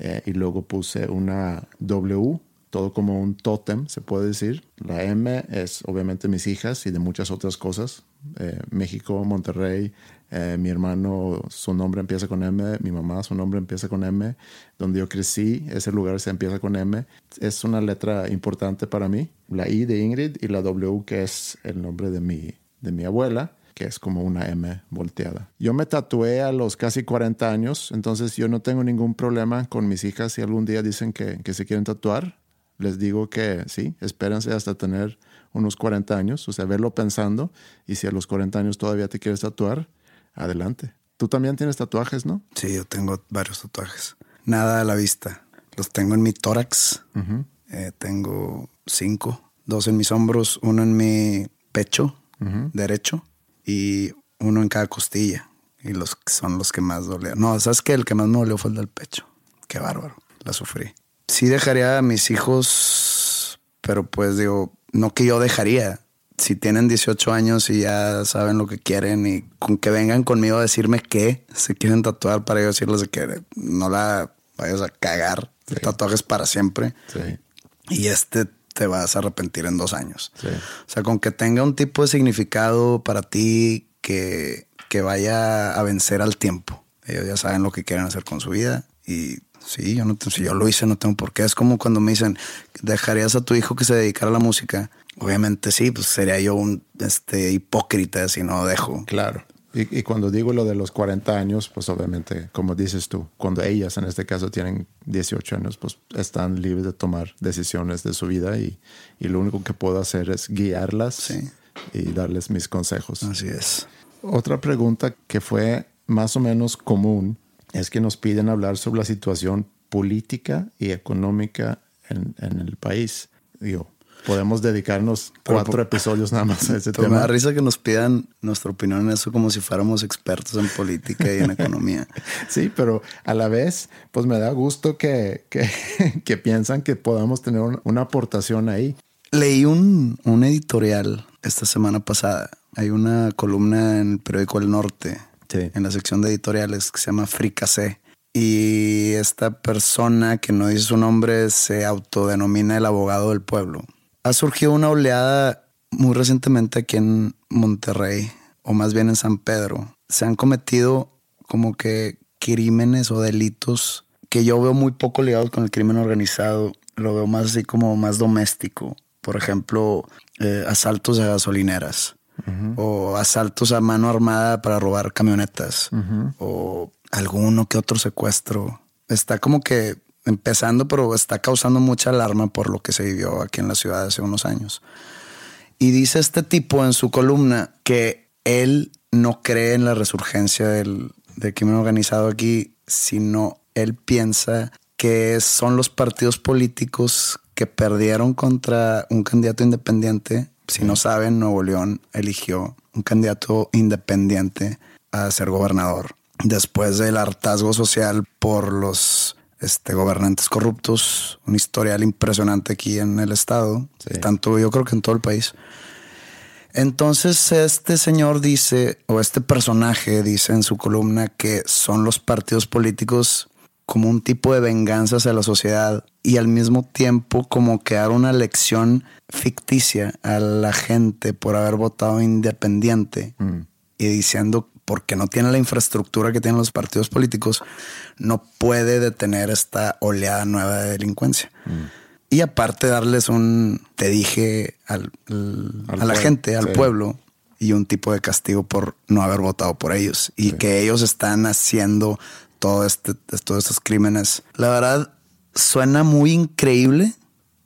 eh, y luego puse una W todo como un tótem, se puede decir. La M es obviamente mis hijas y de muchas otras cosas. Eh, México, Monterrey, eh, mi hermano, su nombre empieza con M, mi mamá, su nombre empieza con M, donde yo crecí, ese lugar se empieza con M. Es una letra importante para mí. La I de Ingrid y la W, que es el nombre de mi, de mi abuela que es como una M volteada. Yo me tatué a los casi 40 años, entonces yo no tengo ningún problema con mis hijas si algún día dicen que, que se quieren tatuar. Les digo que sí, espérense hasta tener unos 40 años, o sea, verlo pensando, y si a los 40 años todavía te quieres tatuar, adelante. Tú también tienes tatuajes, ¿no? Sí, yo tengo varios tatuajes. Nada a la vista. Los tengo en mi tórax. Eh, tengo cinco. Dos en mis hombros, uno en mi pecho derecho y uno en cada costilla. Y los son los que más dolían. No, ¿sabes qué? El que más me dolió fue el del pecho. Qué bárbaro. La sufrí. Sí dejaría a mis hijos, pero pues digo, no que yo dejaría. Si tienen 18 años y ya saben lo que quieren y con que vengan conmigo a decirme que se quieren tatuar para yo decirles que no la vayas a cagar. Tatuajes para siempre. Sí. Y este te vas a arrepentir en dos años. O sea, con que tenga un tipo de significado para ti que, que vaya a vencer al tiempo. Ellos ya saben lo que quieren hacer con su vida y sí, yo no si yo lo hice no tengo por qué. Es como cuando me dicen, ¿dejarías a tu hijo que se dedicara a la música? Obviamente sí, pues sería yo un este, hipócrita si no dejo. Claro. Y, cuando digo lo de los 40 años, pues obviamente, como dices tú, cuando ellas en este caso tienen 18 años, pues están libres de tomar decisiones de su vida y, y lo único que puedo hacer es guiarlas y darles mis consejos. Así es. Otra pregunta que fue más o menos común es que nos piden hablar sobre la situación política y económica en, en el país. Digo, podemos dedicarnos cuatro episodios nada más a ese tema. Me da risa que nos pidan nuestra opinión en eso como si fuéramos expertos en política y en economía. Sí, pero a la vez, pues me da gusto que, que, que piensan que podamos tener una, aportación ahí. Leí un, un, editorial esta semana pasada. Hay una columna en el periódico El Norte, en la sección de editoriales, que se llama Fricase. Y esta persona que no dice su nombre se autodenomina el abogado del pueblo ha surgido una oleada muy recientemente aquí en Monterrey, o más bien en San Pedro. Se han cometido como que crímenes o delitos que yo veo muy poco ligados con el crimen organizado. Lo veo más así como más doméstico. Por ejemplo, eh, asaltos a gasolineras o asaltos a mano armada para robar camionetas o alguno que otro secuestro. Está como que empezando, pero está causando mucha alarma por lo que se vivió aquí en la ciudad hace unos años. Y dice este tipo en su columna que él no cree en la resurgencia del, del crimen organizado aquí, sino él piensa que son los partidos políticos que perdieron contra un candidato independiente. Si no saben, Nuevo León eligió un candidato independiente a ser gobernador. Después del hartazgo social por los este, gobernantes corruptos, un historial impresionante aquí en el estado, tanto yo creo que en todo el país. Entonces este señor dice, o este personaje dice en su columna que son los partidos políticos como un tipo de venganza hacia la sociedad y al mismo tiempo como que dar una lección ficticia a la gente por haber votado independiente mm. y diciendo porque no tiene la infraestructura que tienen los partidos políticos, no puede detener esta oleada nueva de delincuencia. Mm. Y aparte darles un, te dije, al, a la gente, al pueblo, y un tipo de castigo por no haber votado por ellos. Y que ellos están haciendo todo este, todos estos crímenes. La verdad, suena muy increíble,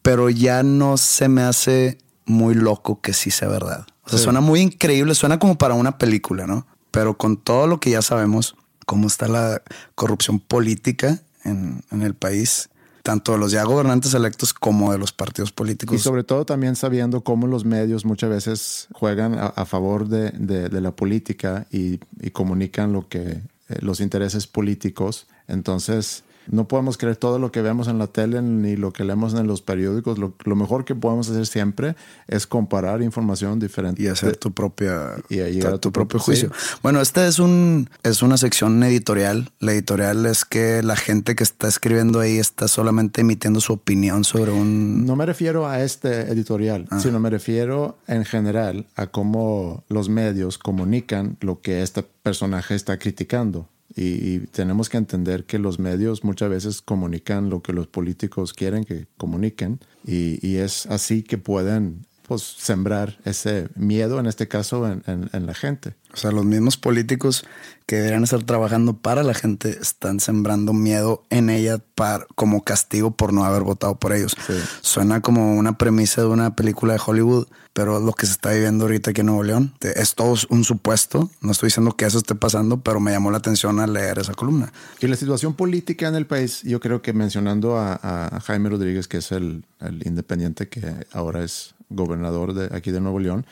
pero ya no se me hace muy loco que sí sea verdad. O sea, suena muy increíble, suena como para una película, ¿no? pero con todo lo que ya sabemos, cómo está la corrupción política en, el país, tanto de los ya gobernantes electos como de los partidos políticos. Y sobre todo también sabiendo cómo los medios muchas veces juegan a, favor de, la política y, comunican lo que los intereses políticos. Entonces, No podemos creer todo lo que vemos en la tele ni lo que leemos en los periódicos. Lo, mejor que podemos hacer siempre es comparar información diferente. Y hacer tu propia... Y llegar a tu, propio, juicio. Bueno, esta es, un, es una sección editorial. La editorial es que la gente que está escribiendo ahí está solamente emitiendo su opinión sobre un... No me refiero a este editorial, ah. sino me refiero en general a cómo los medios comunican lo que este personaje está criticando. Y, tenemos que entender que los medios muchas veces comunican lo que los políticos quieren que comuniquen y, es así que pueden pues, sembrar ese miedo, en este caso, en la gente. O sea, los mismos políticos que deberían estar trabajando para la gente están sembrando miedo en ella para, como castigo por no haber votado por ellos. Suena como una premisa de una película de Hollywood, pero lo que se está viviendo ahorita aquí en Nuevo León es todo un supuesto. No estoy diciendo que eso esté pasando, pero me llamó la atención al leer esa columna. Y la situación política en el país, yo creo que mencionando a, Jaime Rodríguez, que es el, el independiente que ahora es gobernador de aquí de Nuevo León,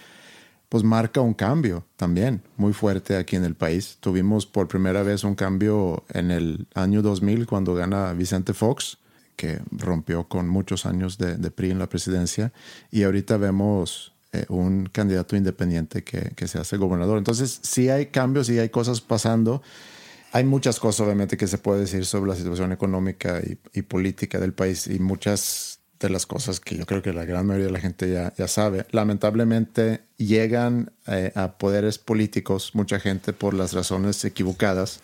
pues marca un cambio también muy fuerte aquí en el país. Tuvimos por primera vez un cambio en el año 2000 cuando gana Vicente Fox, que rompió con muchos años de, PRI en la presidencia, y ahorita vemos eh, un candidato independiente que, que, se hace gobernador. Entonces, sí hay cambios, sí hay cosas pasando. Hay muchas cosas, obviamente, que se puede decir sobre la situación económica y, y política del país y muchas de las cosas que yo creo que la gran mayoría de la gente ya, ya sabe. Lamentablemente llegan eh, a poderes políticos mucha gente por las razones equivocadas,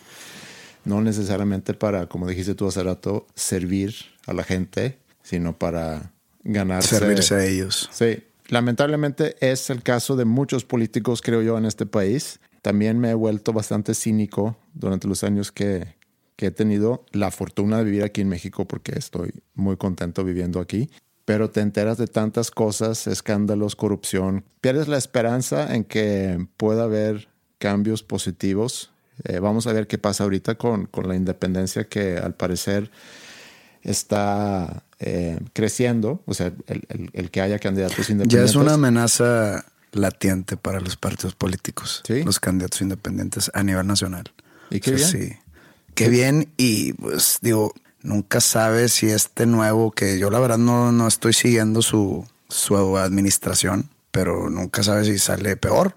no necesariamente para, como dijiste tú hace rato, servir a la gente, sino para ganarse. Servirse a ellos. Sí, lamentablemente es el caso de muchos políticos, creo yo, en este país. También me he vuelto bastante cínico durante los años que, que he tenido la fortuna de vivir aquí en México porque estoy muy contento viviendo aquí. Pero te enteras de tantas cosas, escándalos, corrupción. Pierdes la esperanza en que pueda haber cambios positivos. Eh, vamos a ver qué pasa ahorita con, con la independencia que al parecer está eh, creciendo. O sea, el, el, que haya candidatos independientes. Ya es una amenaza latente para los partidos políticos, los candidatos independientes a nivel nacional. ¿Y qué bien? Sí. Qué bien. Y pues digo, nunca sabes si este nuevo, que yo la verdad no, no estoy siguiendo su, su administración, pero nunca sabes si sale peor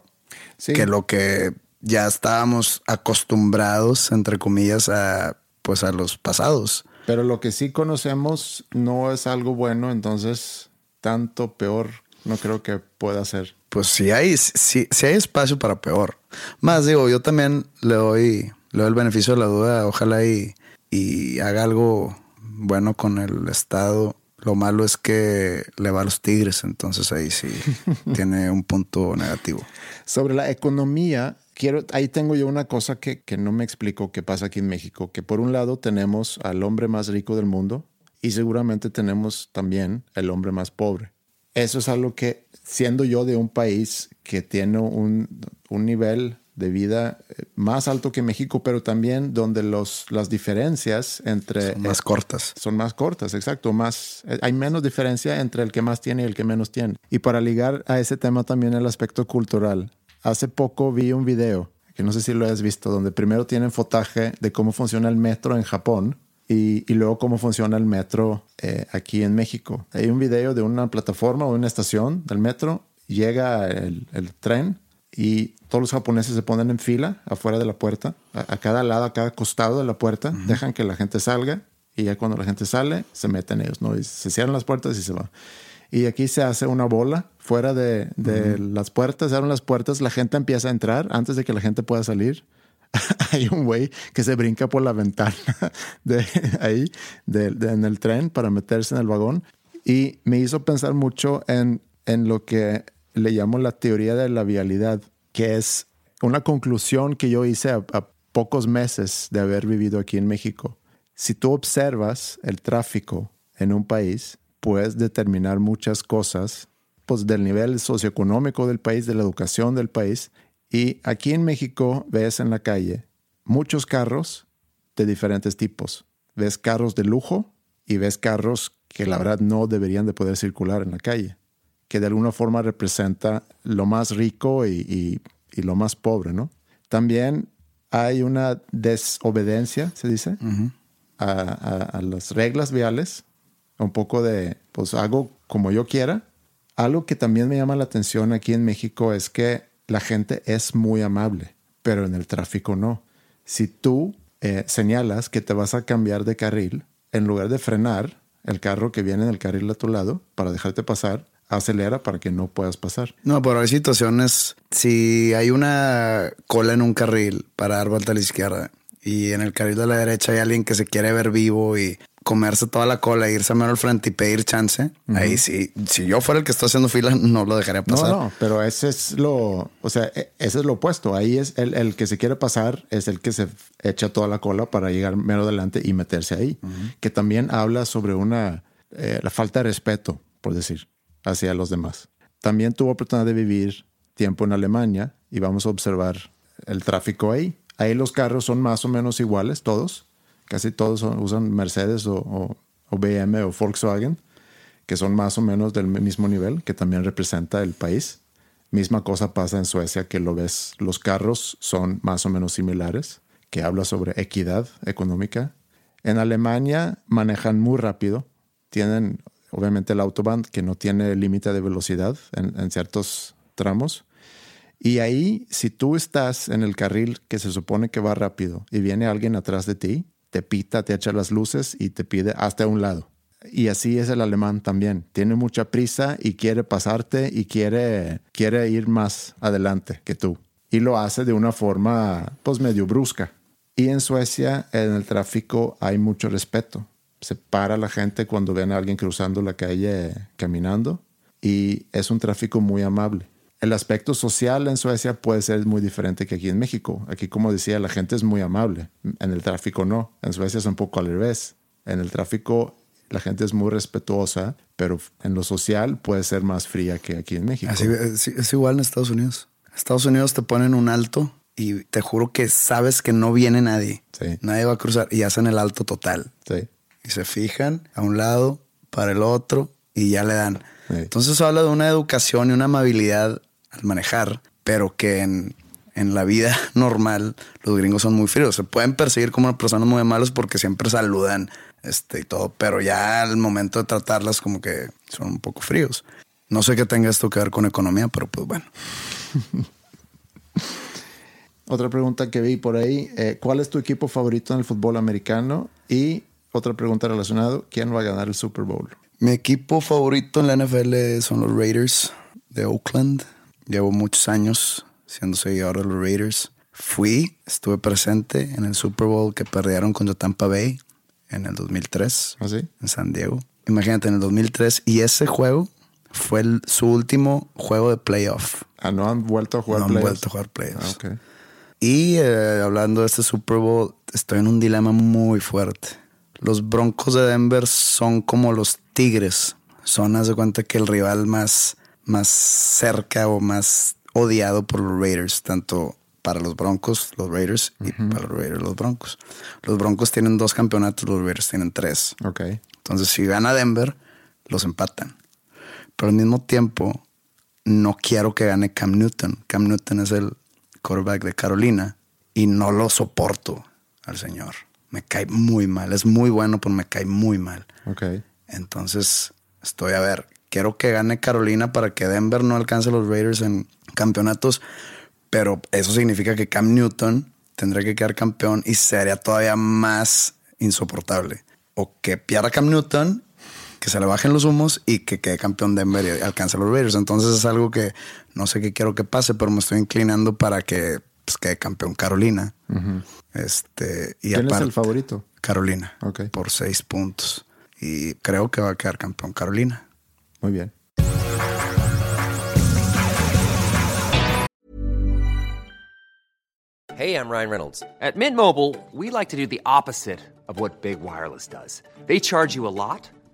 que lo que ya estábamos acostumbrados, entre comillas, a pues a los pasados. Pero lo que sí conocemos no es algo bueno, entonces tanto peor no creo que pueda ser. Pues sí hay, sí, sí hay espacio para peor. Más digo, yo también le doy le doy el beneficio de la duda, ojalá y, y haga algo bueno con el Estado. Lo malo es que le va a los Tigres, entonces ahí sí tiene un punto negativo. Sobre la economía, quiero, ahí tengo yo una cosa que, que no me explico qué pasa aquí en México, que por un lado tenemos al hombre más rico del mundo y seguramente tenemos también el hombre más pobre. Eso es algo que, siendo yo de un país que tiene un, un nivel de vida eh, más alto que México, pero también donde los, las diferencias entre... Son más cortas. Son más cortas, exacto. Más, eh, hay menos diferencia entre el que más tiene y el que menos tiene. Y para ligar a ese tema también el aspecto cultural. Hace poco vi un video, que no sé si lo has visto, donde primero tienen fotaje de cómo funciona el metro en Japón. Y, y luego cómo funciona el metro eh, aquí en México. Hay un video de una plataforma o una estación del metro, llega el, el tren y todos los japoneses se ponen en fila afuera de la puerta, a, cada lado, a cada costado de la puerta, dejan que la gente salga y ya cuando la gente sale, se meten ellos, ¿no? Y se cierran las puertas y se va. Y aquí se hace una bola fuera de, de las puertas, se abren las puertas, la gente empieza a entrar antes de que la gente pueda salir. Hay un güey que se brinca por la ventana de ahí, de, en el tren, para meterse en el vagón. Y me hizo pensar mucho en, en lo que le llamo la teoría de la vialidad, que es una conclusión que yo hice a, pocos meses de haber vivido aquí en México. Si tú observas el tráfico en un país, puedes determinar muchas cosas pues, del nivel socioeconómico del país, de la educación del país. Y aquí en México ves en la calle muchos carros de diferentes tipos. Ves carros de lujo y ves carros que la verdad no deberían de poder circular en la calle que de alguna forma representa lo más rico y, lo más pobre, ¿no? También hay una desobediencia, se dice, a, a- a las reglas viales, un poco de, pues hago como yo quiera. Algo que también me llama la atención aquí en México es que la gente es muy amable, pero en el tráfico no. Si tú eh, señalas que te vas a cambiar de carril, en lugar de frenar el carro que viene en el carril a tu lado para dejarte pasar, acelera para que no puedas pasar. No, pero hay situaciones, si hay una cola en un carril para dar vuelta a la izquierda y en el carril de la derecha hay alguien que se quiere ver vivo y comerse toda la cola, e irse mero al frente y pedir chance, ahí sí, si yo fuera el que está haciendo fila, no lo dejaría pasar. No, no, pero ese es lo, o sea, e- ese es lo opuesto. Ahí es el, el que se quiere pasar, es el que se echa toda la cola para llegar mero adelante y meterse ahí. Que también habla sobre una, eh, la falta de respeto, por decir, hacia los demás. También tuve oportunidad de vivir tiempo en Alemania y vamos a observar el tráfico ahí. Ahí los carros son más o menos iguales, todos. Casi todos usan Mercedes o, o, o BM o Volkswagen que son más o menos del mismo nivel, que también representa el país. Misma cosa pasa en Suecia, que lo ves, los carros son más o menos similares, que habla sobre equidad económica. En Alemania manejan muy rápido, tienen obviamente el autobahn que no tiene límite de velocidad en, en ciertos tramos. Y ahí, si tú estás en el carril que se supone que va rápido y viene alguien atrás de ti, te pita, te echa las luces y te pide hasta un lado. Y así es el alemán también. Tiene mucha prisa y quiere pasarte y quiere, quiere ir más adelante que tú. Y lo hace de una forma, pues, medio brusca. Y en Suecia, en el tráfico, hay mucho respeto. Se para la gente cuando ven a alguien cruzando la calle caminando y es un tráfico muy amable. El aspecto social en Suecia puede ser muy diferente que aquí en México. Aquí, como decía, la gente es muy amable. En el tráfico no. En Suecia es un poco al revés. En el tráfico la gente es muy respetuosa, pero en lo social puede ser más fría que aquí en México. Así, es, es igual en Estados Unidos. Estados Unidos te ponen un alto y te juro que sabes que no viene nadie. Sí. Nadie va a cruzar y hacen el alto total. Sí. Y se fijan a un lado, para el otro y ya le dan. Sí. Entonces habla de una educación y una amabilidad al manejar, pero que en, en la vida normal los gringos son muy fríos. Se pueden percibir como personas muy amables porque siempre saludan este, y todo, pero ya al momento de tratarlas como que son un poco fríos. No sé qué tenga esto que ver con economía, pero pues bueno. Otra pregunta que vi por ahí, eh, ¿cuál es tu equipo favorito en el fútbol americano? Y otra pregunta relacionada, ¿quién va a ganar el Super Bowl? Mi equipo favorito en la NFL son los Raiders de Oakland. Llevo muchos años siendo seguidor de los Raiders. Fui, estuve presente en el Super Bowl que perdieron contra Tampa Bay en el 2003 ¿Ah, sí? en San Diego. Imagínate, en el 2003. Y ese juego fue el- su último juego de playoff. Ah, no han vuelto a jugar no han playoffs? vuelto a jugar playoffs. Ah, ok. Y eh, hablando de este Super Bowl, estoy en un dilema muy fuerte. Los Broncos de Denver son como los Tigres. Son, haz de cuenta que el rival más, más cerca o más odiado por los Raiders, tanto para los Broncos, los Raiders, y para los Raiders, los Broncos. Los Broncos tienen dos campeonatos, los Raiders tienen tres. Ok. Entonces, si gana Denver, los empatan. Pero al mismo tiempo, no quiero que gane Cam Newton. Cam Newton es el quarterback de Carolina y no lo soporto al señor. Me cae muy mal. Es muy bueno, pero me cae muy mal. Ok. Entonces, estoy a ver. Quiero que gane Carolina para que Denver no alcance a los Raiders en campeonatos, pero eso significa que Cam Newton tendría que quedar campeón y sería todavía más insoportable. O que pierda Cam Newton, que se le bajen los humos y que quede campeón Denver y alcance a los Raiders. Entonces es algo que no sé qué quiero que pase, pero me estoy inclinando para que pues, quede campeón Carolina. Este, y ¿Quién es aparte- el favorito? Carolina. Ok. Por seis puntos. Y creo que va a quedar campeón Carolina. Muy bien. Hey, I'm Ryan Reynolds. At Mint Mobile, we like to do the opposite of what Big Wireless does. They charge you a lot,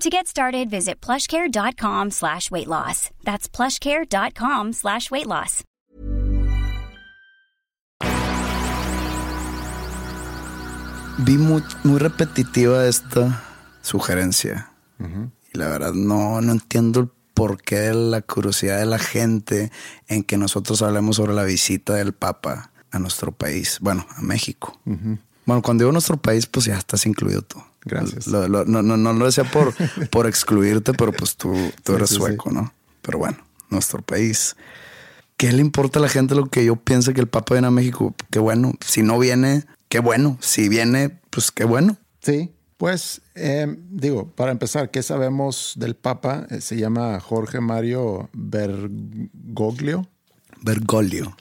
To get started, visit plushcare.com slash weight loss. That's plushcare.com slash weight loss. Vi muy, muy repetitiva esta sugerencia. Y la verdad no, no entiendo el porqué la curiosidad de la gente en que nosotros hablemos sobre la visita del Papa a nuestro país. Bueno, a México. Bueno, cuando digo nuestro país, pues ya estás incluido tú. Gracias. Lo- lo- no, no, no lo decía por, por excluirte, pero pues tú, tú eres sí, sí. sueco, ¿no? Pero bueno, nuestro país. ¿Qué le importa a la gente lo que yo piense que el Papa viene a México? Qué bueno. Si no viene, qué bueno. Si viene, pues qué bueno. Sí, pues eh, digo, para empezar, ¿qué sabemos del Papa? Eh, se llama Jorge Mario Bergoglio. Bergoglio.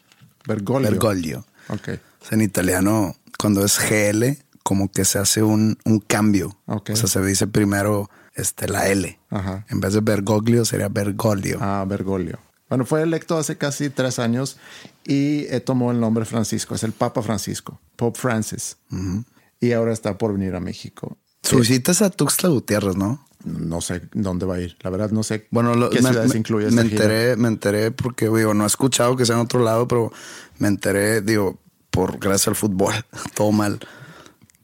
Bergoglio. Bergoglio. Ok, en italiano, cuando es GL, como que se hace un, un cambio. O sea, se dice primero este, la L. Ajá. En vez de Bergoglio, sería Bergoglio. Ah, Bergoglio. Bueno, fue electo hace casi tres años y eh, tomó el nombre Francisco. Es el Papa Francisco, Pope Francis. Y ahora está por venir a México. Su visita es a Tuxtla Gutiérrez, ¿no? No sé dónde va a ir. La verdad, no sé Bueno, lo- qué me, ciudades me- incluye me gira. enteré, me enteré porque digo, no he escuchado que sea en otro lado, pero me enteré, digo, por gracias al fútbol, todo mal,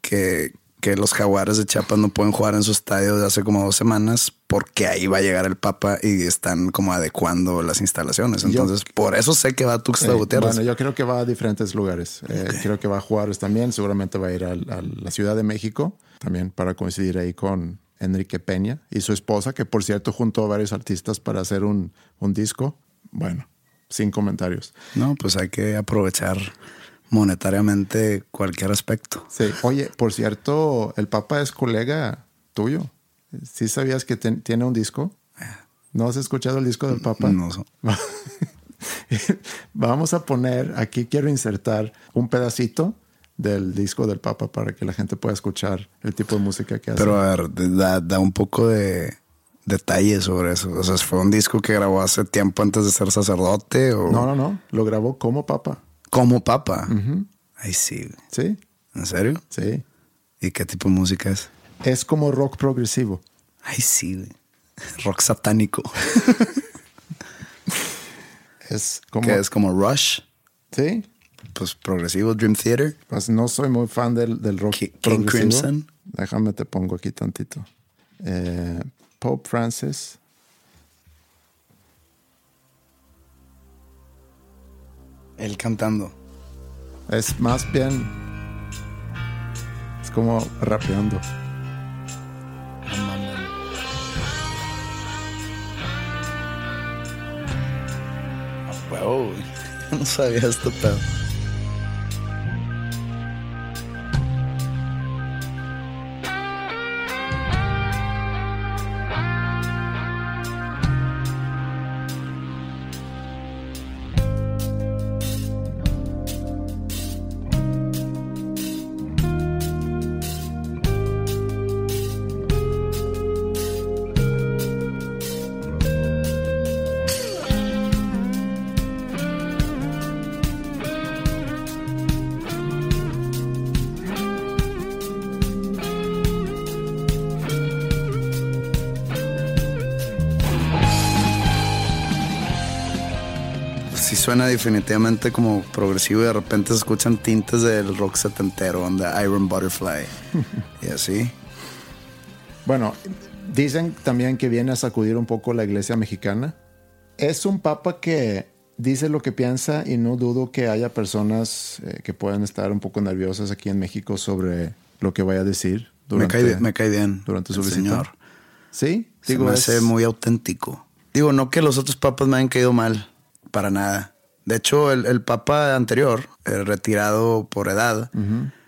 que, que los jaguares de Chiapas no pueden jugar en su estadio de hace como dos semanas porque ahí va a llegar el Papa y están como adecuando las instalaciones. Entonces, por eso sé que va a Tuxtla Eh, Gutiérrez. Bueno, yo creo que va a diferentes lugares. Eh, Creo que va a Juárez también. Seguramente va a ir a, la Ciudad de México también para coincidir ahí con Enrique Peña y su esposa, que por cierto juntó a varios artistas para hacer un, un disco. Bueno, sin comentarios. No, pues hay que aprovechar monetariamente cualquier aspecto. Sí. Oye, por cierto, el Papa es colega tuyo. ¿Sí sabías que tiene un disco? ¿No has escuchado el disco del Papa? No, Vamos a poner, aquí quiero insertar un pedacito del disco del Papa para que la gente pueda escuchar el tipo de música que hace. Pero a ver, da, da un poco de detalles sobre eso. O sea, ¿fue un disco que grabó hace tiempo antes de ser sacerdote o no, no, no, lo grabó como Papa. Como papa? Ay, sí. Sí, ¿En serio? sí. ¿Y qué tipo de música es? Es como rock progresivo. Ay, sí. güey. Rock satánico. Es como... que es como Rush, Sí, pues progresivo, Dream Theater. pues no soy muy fan del, del rock Ki- King progresivo. Crimson. Déjame te pongo aquí tantito. Eh, Pope Francis. Él cantando. Es más bien... Es como rapeando. Güey. no sabía esto, pero. Suena definitivamente como progresivo y de repente se escuchan tintes del rock setentero, onda Iron Butterfly y así. Bueno, dicen también que viene a sacudir un poco la iglesia mexicana. Es un papa que dice lo que piensa y no dudo que haya personas eh, que puedan estar un poco nerviosas aquí en México sobre lo que vaya a decir Me durante, cae, me cae bien. durante su visita. señor. Sí, Se digo, me es- hace muy auténtico. Digo, no que los otros papas me hayan caído mal, para nada. De hecho, el, el papa anterior, eh, retirado por edad,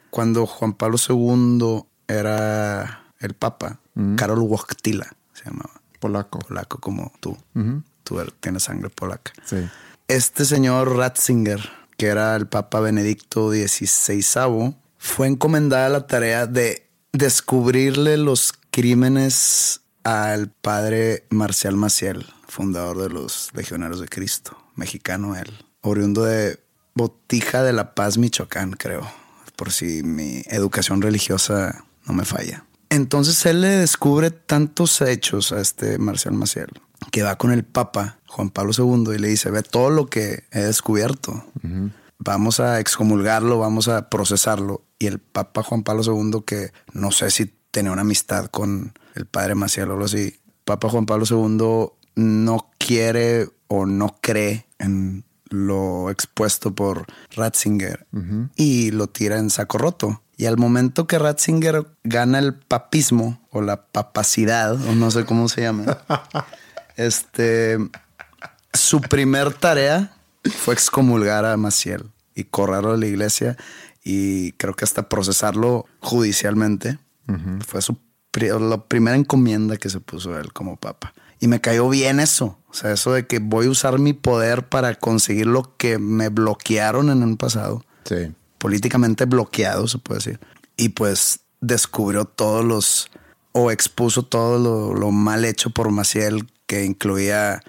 cuando Juan Pablo II era el papa, Karol Wojtyla se llamaba. polaco. Polaco como tú. Tú er- tienes sangre polaca. Sí. este señor Ratzinger, que era el Papa Benedicto XVI, fue encomendada la tarea de descubrirle los crímenes al padre Marcial Maciel, fundador de los Legionarios de Cristo, mexicano él, oriundo de Botija de la Paz, Michoacán, creo, por si mi educación religiosa no me falla. Entonces él le descubre tantos hechos a este Marcial Maciel que va con el Papa Juan Pablo II y le dice, ve todo lo que he descubierto. Vamos a excomulgarlo, vamos a procesarlo. Y el Papa Juan Pablo II, que no sé si tenía una amistad con el padre Maciel o algo así, Papa Juan Pablo II no quiere o no cree en lo expuesto por Ratzinger y lo tira en saco roto. Y al momento que Ratzinger gana el papismo o la papacidad, o no sé cómo se llama, este, su primer tarea fue excomulgar a Maciel y correrlo de la iglesia y creo que hasta procesarlo judicialmente. Fue su la primera encomienda que se puso él como papa. Y me cayó bien eso. O sea, eso de que voy a usar mi poder para conseguir lo que me bloquearon en un pasado. Sí. Políticamente bloqueado, se puede decir. Y pues descubrió todos los, o expuso todo lo, mal hecho por Maciel, que incluía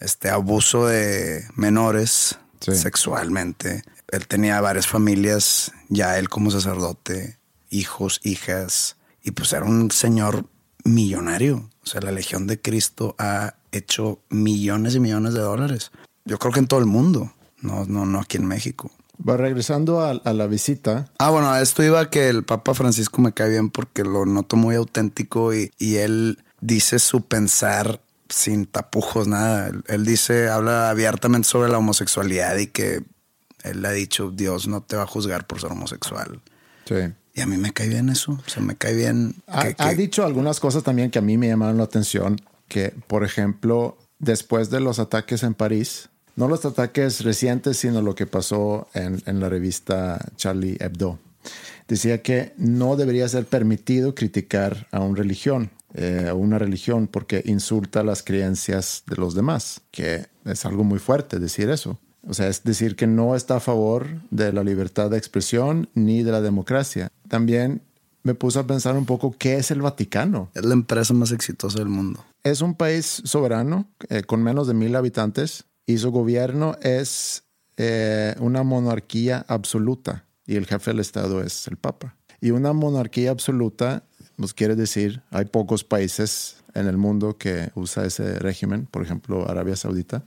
este abuso de menores sexualmente. Él tenía varias familias, ya él como sacerdote, hijos, hijas, y pues era un señor millonario. O sea, la Legión de Cristo ha hecho millones y millones de dólares. Yo creo que en todo el mundo, no, no, no aquí en México. Va regresando a, la visita. Ah, bueno, a esto iba que el Papa Francisco me cae bien porque lo noto muy auténtico y, y él dice su pensar sin tapujos, nada. Él, dice, habla abiertamente sobre la homosexualidad y que él ha dicho, Dios no te va a juzgar por ser homosexual. Sí. Y a mí me cae bien eso. O sea, me cae bien. ha, dicho algunas cosas también que a mí me llamaron la atención. Que, por ejemplo, después de los ataques en París, no los ataques recientes, sino lo que pasó en, en la revista Charlie Hebdo, decía que no debería ser permitido criticar a una religión, eh, a una religión, porque insulta las creencias de los demás, que es algo muy fuerte decir eso. O sea, es decir que no está a favor de la libertad de expresión ni de la democracia. También me puse a pensar un poco qué es el Vaticano. Es la empresa más exitosa del mundo. Es un país soberano eh, con menos de mil habitantes y su gobierno es eh, una monarquía absoluta y el jefe del Estado es el Papa. Y una monarquía absoluta nos pues, quiere decir, hay pocos países en el mundo que usa ese régimen, por ejemplo Arabia Saudita,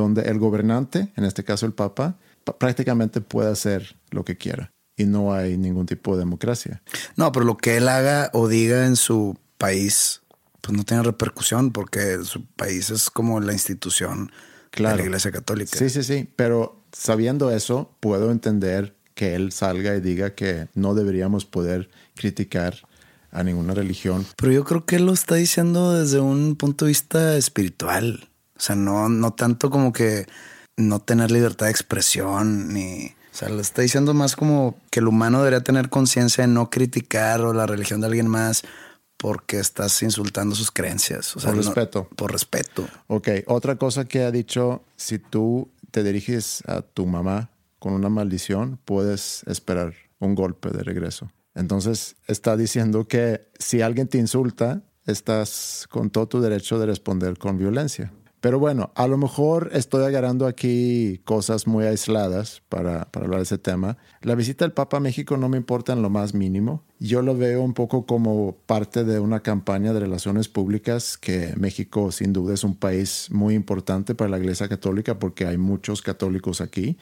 donde el gobernante, en este caso el Papa, prácticamente puede hacer lo que quiera y no hay ningún tipo de democracia. No, pero lo que él haga o diga en su país, pues no tiene repercusión porque su país es como la institución de la Iglesia Católica. Sí, sí, sí, pero sabiendo eso, puedo entender que él salga y diga que no deberíamos poder criticar a ninguna religión. Pero yo creo que él lo está diciendo desde un punto de vista espiritual. O sea, no, no tanto como que no tener libertad de expresión ni... O sea, lo está diciendo más como que el humano debería tener conciencia de no criticar o la religión de alguien más porque estás insultando sus creencias. O sea, por respeto. por respeto. Ok, otra cosa que ha dicho, si tú te diriges a tu mamá con una maldición, puedes esperar un golpe de regreso. Entonces está diciendo que si alguien te insulta, estás con todo tu derecho de responder con violencia. Pero bueno, a lo mejor estoy agarrando aquí cosas muy aisladas para, para, hablar de ese tema. La visita del Papa a México no me importa en lo más mínimo. Yo lo veo un poco como parte de una campaña de relaciones públicas que México sin duda es un país muy importante para la Iglesia Católica porque hay muchos católicos aquí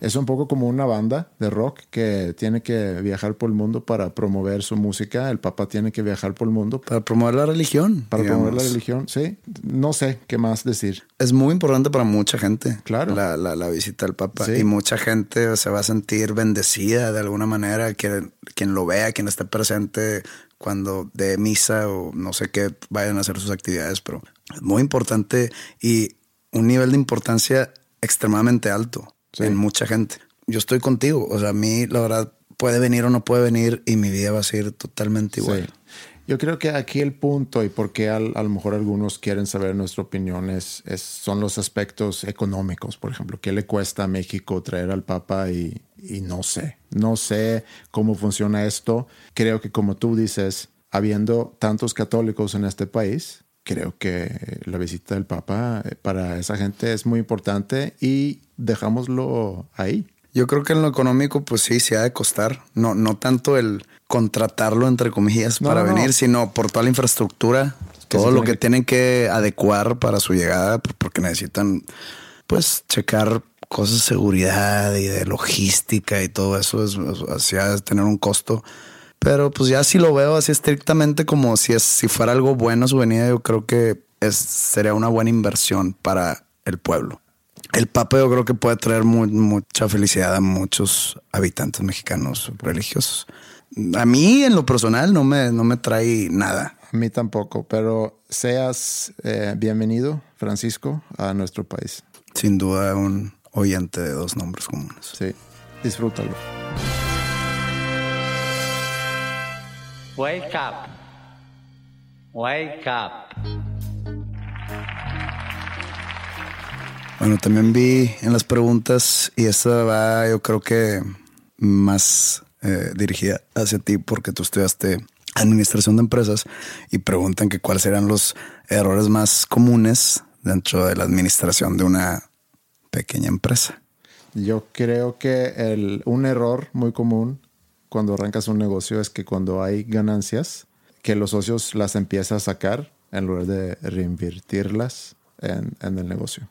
es un poco como una banda de rock que tiene que viajar por el mundo para promover su música. El Papa tiene que viajar por el mundo. Para promover la religión. Para promover la religión, sí. No sé qué más decir. Es muy importante para mucha gente. Claro. La, la, visita al Papa. Y mucha gente se va a sentir bendecida de alguna manera. Quien, quien lo vea, quien esté presente cuando de misa o no sé qué vayan a hacer sus actividades. Pero es muy importante y un nivel de importancia extremadamente alto en mucha gente. Yo estoy contigo, o sea, a mí la verdad puede venir o no puede venir y mi vida va a ser totalmente igual. Yo creo que aquí el punto y por qué a lo mejor algunos quieren saber nuestra opinión es, son los aspectos económicos, por ejemplo, qué le cuesta a México traer al Papa y, y no sé, no sé cómo funciona esto. Creo que como tú dices, habiendo tantos católicos en este país, creo que la visita del Papa eh, para esa gente es muy importante y dejámoslo ahí. Yo creo que en lo económico, pues sí, se ha de costar. No, no tanto el contratarlo, entre comillas, para venir, sino por toda la infraestructura, todo lo que, tienen que adecuar para su llegada, porque necesitan, pues, checar cosas de seguridad y de logística y todo eso. Es, ha de tener un costo. Pero pues ya si lo veo así estrictamente como si, es, si fuera algo bueno su venida, yo creo que es, sería una buena inversión para el pueblo el Papa yo creo que puede traer mucha felicidad a muchos habitantes mexicanos religiosos. A mí en lo personal no me, no me trae nada. A mí tampoco, pero seas eh, bienvenido, Francisco, a nuestro país. Sin duda un oyente de dos nombres comunes. Sí, disfrútalo. Wake up. Wake up. Bueno, también vi en las preguntas, y esta va, yo creo que más eh, dirigida hacia ti, porque tú estudiaste administración de empresas y preguntan que cuáles eran los errores más comunes dentro de la administración de una pequeña empresa. Yo creo que el, un error muy común cuando arrancas un negocio es que cuando hay ganancias, que los socios las empiezan a sacar en lugar de reinvertirlas en el negocio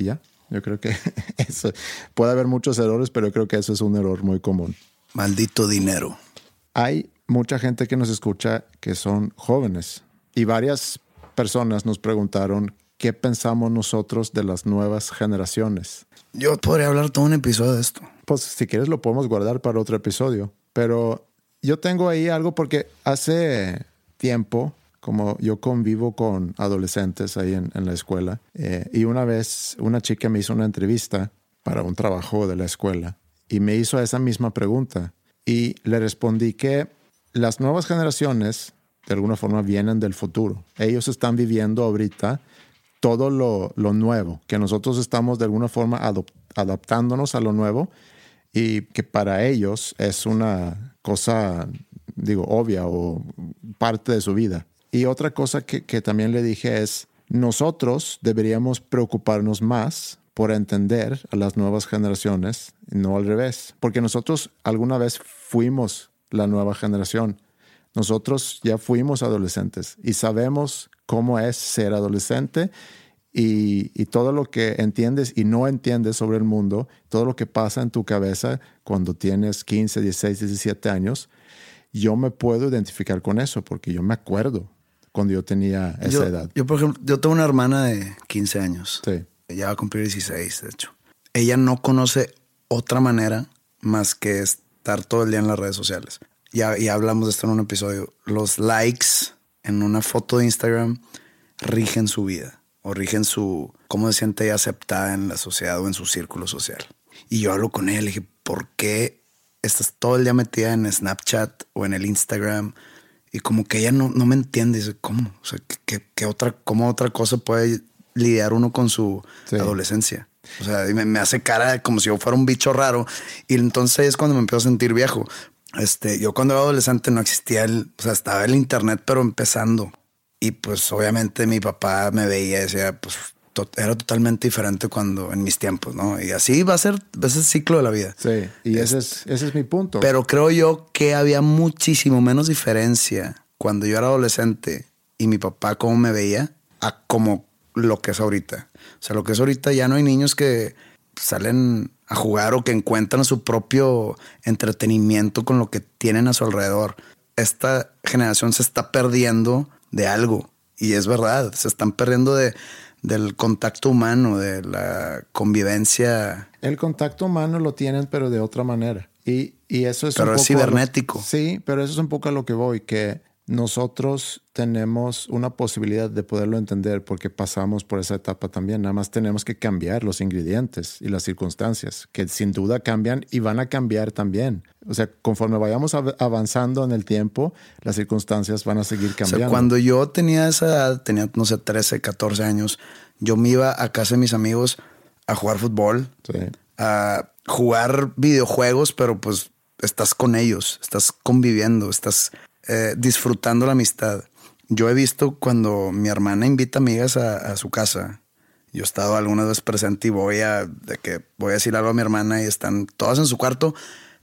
y ya. Yo creo que eso puede haber muchos errores, pero yo creo que eso es un error muy común. Maldito dinero. Hay mucha gente que nos escucha que son jóvenes y varias personas nos preguntaron qué pensamos nosotros de las nuevas generaciones. Yo podría hablar todo un episodio de esto. Pues si quieres lo podemos guardar para otro episodio, pero yo tengo ahí algo porque hace tiempo como yo convivo con adolescentes ahí en, la escuela, eh, y una vez una chica me hizo una entrevista para un trabajo de la escuela y me hizo esa misma pregunta y le respondí que las nuevas generaciones de alguna forma vienen del futuro. Ellos están viviendo ahorita todo lo, nuevo, que nosotros estamos de alguna forma adaptándonos a lo nuevo y que para ellos es una cosa, digo, obvia o parte de su vida. Y otra cosa que, también le dije es, nosotros deberíamos preocuparnos más por entender a las nuevas generaciones, no al revés, porque nosotros alguna vez fuimos la nueva generación. Nosotros ya fuimos adolescentes y sabemos cómo es ser adolescente y, y, todo lo que entiendes y no entiendes sobre el mundo, todo lo que pasa en tu cabeza cuando tienes 15, 16, 17 años, yo me puedo identificar con eso porque yo me acuerdo cuando yo tenía esa edad. Yo, por ejemplo, yo tengo una hermana de 15 años. Sí. Ella va a cumplir 16, de hecho. Ella no conoce otra manera más que estar todo el día en las redes sociales. Ya, ya hablamos de esto en un episodio. Los likes en una foto de Instagram rigen su vida o rigen su cómo se siente ella aceptada en la sociedad o en su círculo social. Y yo hablo con ella y dije, ¿por qué estás todo el día metida en Snapchat o en el Instagram y como que ella no, no me entiende. Dice, ¿cómo? O sea, ¿qué, otra, ¿cómo otra cosa puede lidiar uno con su adolescencia? O sea, me, me, hace cara como si yo fuera un bicho raro. Y entonces es cuando me empiezo a sentir viejo. Este, yo cuando era adolescente no existía el, o sea, estaba el internet, pero empezando. Y pues obviamente mi papá me veía y decía, pues era totalmente diferente cuando en mis tiempos, ¿no? Y así va a ser ese ciclo de la vida. Sí, y ese es, ese es mi punto. Pero creo yo que había muchísimo menos diferencia cuando yo era adolescente y mi papá cómo me veía a como lo que es ahorita. O sea, lo que es ahorita ya no hay niños que salen a jugar o que encuentran su propio entretenimiento con lo que tienen a su alrededor. Esta generación se está perdiendo de algo. Y es verdad, se están perdiendo de, del contacto humano, de la convivencia. El contacto humano lo tienen, pero de otra manera. Y, y eso es pero un es cibernético. sí, pero eso es un poco a lo que voy, que nosotros tenemos una posibilidad de poderlo entender porque pasamos por esa etapa también. Nada más tenemos que cambiar los ingredientes y las circunstancias, que sin duda cambian y van a cambiar también. O sea, conforme vayamos avanzando en el tiempo, las circunstancias van a seguir cambiando. O sea, cuando yo tenía esa edad, tenía, no sé, 13, 14 años, yo me iba a casa de mis amigos a jugar fútbol, a jugar videojuegos, pero pues estás con ellos, estás conviviendo, estás eh, disfrutando la amistad. Yo he visto cuando mi hermana invita amigas a, su casa. Yo he estado algunas veces presente y voy a, de que voy a decir algo a mi hermana y están todas en su cuarto,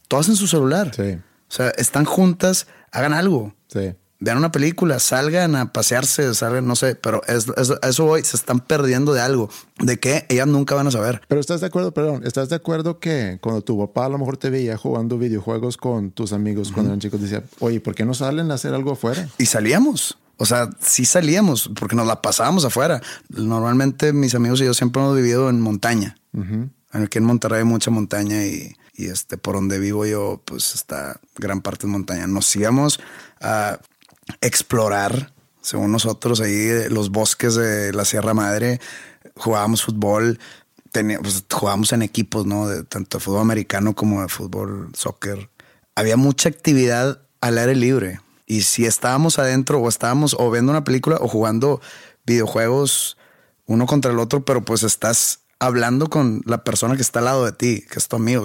todas en su celular. Sí. O sea, están juntas, hagan algo. Sí vean una película, salgan a pasearse, salgan, no sé, pero es, eso hoy se están perdiendo de algo, de que ellas nunca van a saber. Pero estás de acuerdo, perdón, estás de acuerdo que cuando tu papá a lo mejor te veía jugando videojuegos con tus amigos cuando eran chicos, decía, oye, ¿por qué no salen a hacer algo afuera? Y salíamos. O sea, sí salíamos porque nos la pasábamos afuera. Normalmente mis amigos y yo siempre hemos vivido en montaña. Aquí en Monterrey hay mucha montaña y, y este, por donde vivo yo, pues está gran parte de montaña. Nos íbamos a explorar, según nosotros, ahí los bosques de la Sierra Madre, jugábamos fútbol, pues, jugábamos en equipos, ¿no? Tanto de fútbol americano como de fútbol, soccer. Había mucha actividad al aire libre. Y si estábamos adentro o estábamos o viendo una película o jugando videojuegos uno contra el otro, pero pues estás hablando con la persona que está al lado de ti, que es tu amigo.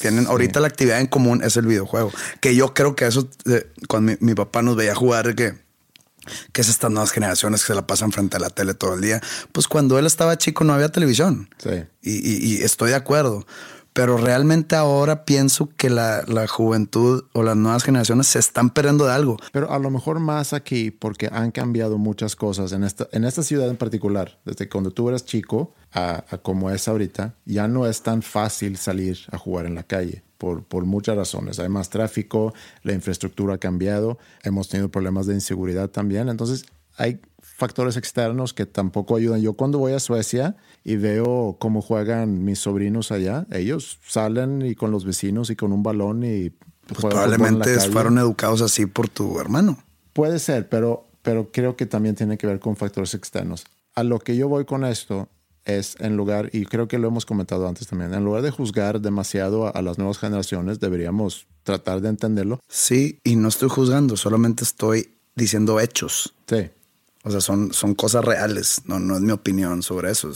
Tienen ahorita la actividad en común es el videojuego. Que yo creo que eso, eh, cuando mi, papá nos veía jugar, que, que es estas nuevas generaciones que se la pasan frente a la tele todo el día. Pues cuando él estaba chico no había televisión. Sí. y, y estoy de acuerdo pero realmente ahora pienso que la, juventud o las nuevas generaciones se están perdiendo de algo. Pero a lo mejor más aquí porque han cambiado muchas cosas en esta, en esta ciudad en particular. Desde cuando tú eras chico a, como es ahorita, ya no es tan fácil salir a jugar en la calle. Por, por, muchas razones. Hay más tráfico, la infraestructura ha cambiado, hemos tenido problemas de inseguridad también. Entonces, hay factores externos que tampoco ayudan. Yo cuando voy a Suecia y veo cómo juegan mis sobrinos allá, ellos salen y con los vecinos y con un balón y pues probablemente fueron educados así por tu hermano. Puede ser, pero, pero creo que también tiene que ver con factores externos. A lo que yo voy con esto es en lugar, y creo que lo hemos comentado antes también, en lugar de juzgar demasiado a, a, las nuevas generaciones, deberíamos tratar de entenderlo. Sí, y no estoy juzgando, solamente estoy diciendo hechos. Sí. O sea, son, son cosas reales, no, no es mi opinión sobre eso. O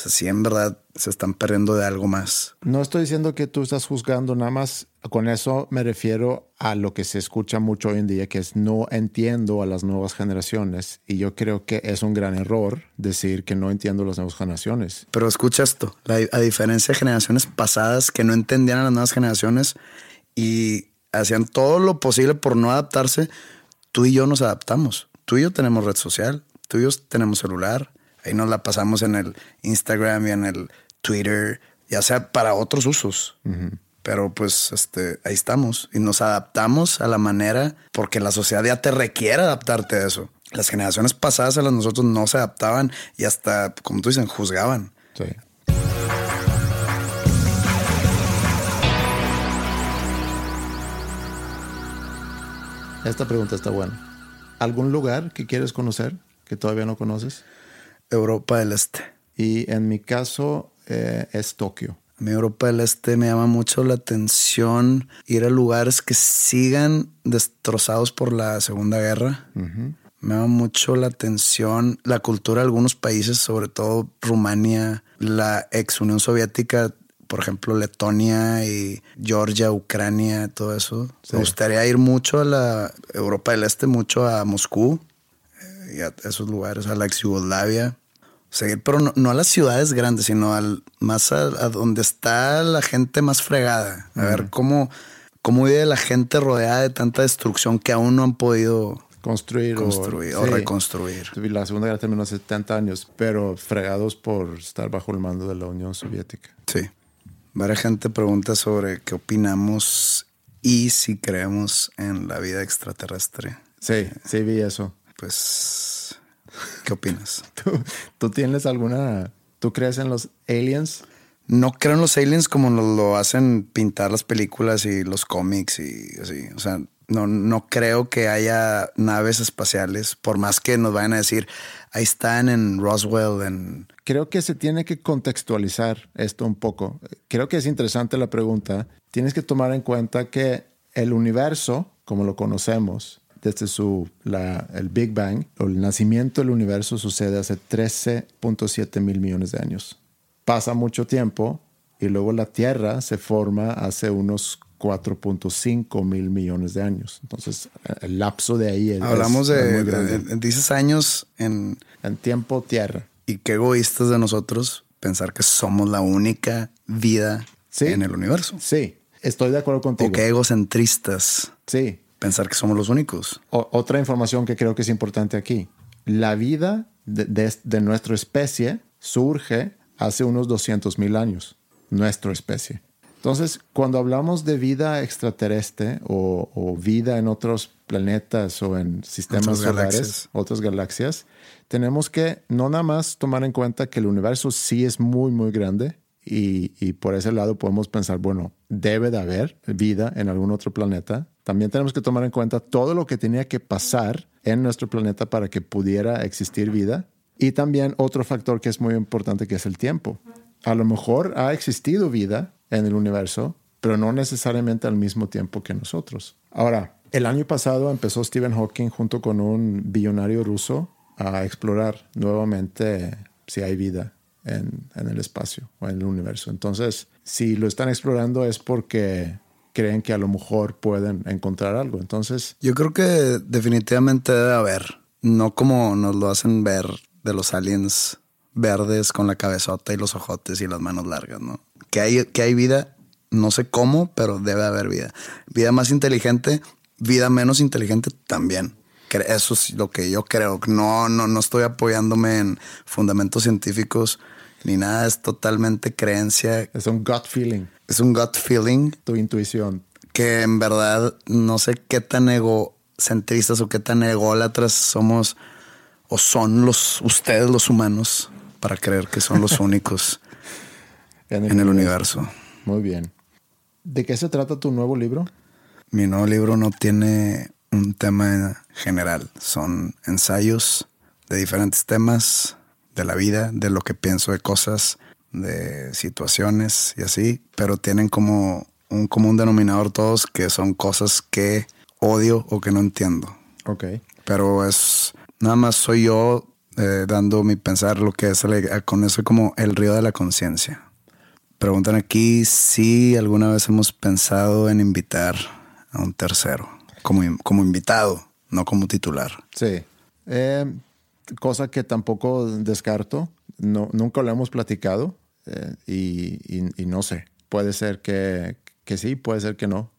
sea, sí en verdad se están perdiendo de algo más. No estoy diciendo que tú estás juzgando, nada más con eso me refiero a lo que se escucha mucho hoy en día, que es no entiendo a las nuevas generaciones. Y yo creo que es un gran error decir que no entiendo a las nuevas generaciones. Pero escucha esto, a diferencia de generaciones pasadas que no entendían a las nuevas generaciones y hacían todo lo posible por no adaptarse, tú y yo nos adaptamos tú y yo tenemos red social, tú y yo tenemos celular, ahí nos la pasamos en el Instagram y en el Twitter, ya sea para otros usos. Pero pues este, ahí estamos y nos adaptamos a la manera porque la sociedad ya te requiere adaptarte a eso. Las generaciones pasadas a las nosotros no se adaptaban y hasta, como tú dicen, juzgaban. Sí. Esta pregunta está buena. ¿Algún lugar que quieres conocer que todavía no conoces? Europa del Este. Y en mi caso eh, es Tokio. A mí Europa del Este me llama mucho la atención ir a lugares que sigan destrozados por la Segunda Guerra. Me llama mucho la atención la cultura de algunos países, sobre todo Rumania, la ex Unión Soviética por ejemplo, Letonia y Georgia, Ucrania, todo eso. Me gustaría ir mucho a la Europa del Este, mucho a Moscú eh, y a esos lugares, a la ex Yugoslavia. Seguir, pero no, a las ciudades grandes, sino al, más a, donde está la gente más fregada. A ver cómo, cómo vive la gente rodeada de tanta destrucción que aún no han podido construir, construir o, reconstruir. La Segunda Guerra terminó hace 70 años, pero fregados por estar bajo el mando de la Unión Soviética. Sí. Varias gente pregunta sobre qué opinamos y si creemos en la vida extraterrestre. Sí, sí vi eso. Pues, ¿qué opinas? ¿Tú, tienes alguna... ¿Tú crees en los aliens? No creo en los aliens como lo, hacen pintar las películas y los cómics y así. O sea, No, no creo que haya naves espaciales, por más que nos vayan a decir, ahí están en Roswell. Creo que se tiene que contextualizar esto un poco. Creo que es interesante la pregunta. Tienes que tomar en cuenta que el universo, como lo conocemos, desde su, el Big Bang, o el nacimiento del universo sucede hace 13.7 mil millones de años. Pasa mucho tiempo y luego la Tierra se forma hace unos 4.5 mil millones de años. Entonces, el lapso de ahí es. Hablamos de, grande. de- dices años en... en tiempo Tierra. Y qué egoístas de nosotros pensar que somos la única vida Sí. en el universo. Sí, estoy de acuerdo contigo. O qué egocentristas Sí. pensar que somos los únicos. O- otra información que creo que es importante aquí. La vida de, de- de nuestra especie surge hace unos 200 mil años. Nuestra especie. Entonces, cuando hablamos de vida extraterrestre o, o vida en otros planetas o en sistemas Otras solares, galaxias. otras galaxias, tenemos que no nada más tomar en cuenta que el universo sí es muy, muy grande y, y por ese lado podemos pensar, bueno, debe de haber vida en algún otro planeta. También tenemos que tomar en cuenta todo lo que tenía que pasar en nuestro planeta para que pudiera existir vida. Y también otro factor que es muy importante que es el tiempo. A lo mejor ha existido vida en el universo, pero no necesariamente al mismo tiempo que nosotros. Ahora, el año pasado empezó Stephen Hawking junto con un billonario ruso a explorar nuevamente si hay vida en, en el espacio o en el universo. Entonces, si lo están explorando es porque creen que a lo mejor pueden encontrar algo. Entonces, Yo creo que definitivamente debe haber. No como nos lo hacen ver de los aliens verdes con la cabezota y los ojotes y las manos largas, ¿no? Que hay, que hay vida, no sé cómo, pero debe haber vida. Vida más inteligente, vida menos inteligente también. Eso es lo que yo creo. No, no, no estoy apoyándome en fundamentos científicos ni nada. Es totalmente creencia. es un gut feeling, Es un gut feeling tu intuición. que en verdad no sé qué tan egocentristas o qué tan ególatras somos o son los ustedes los humanos para creer que son los únicos en el universo. Muy bien. ¿De qué se trata tu nuevo libro? Mi nuevo libro no tiene un tema general, son ensayos de diferentes temas de la vida, de lo que pienso de cosas, de situaciones y así, pero tienen como un común denominador todos que son cosas que odio o que no entiendo. Ok. pero es nada más soy yo eh, dando mi pensar lo que es el- con eso como el río de la conciencia. Preguntan aquí si alguna vez hemos pensado en invitar a un tercero como, como invitado, no como titular. Sí. Eh, cosa que tampoco descarto. No, nunca lo hemos platicado eh, y, y- y no sé. Puede ser que, que sí, puede ser que no.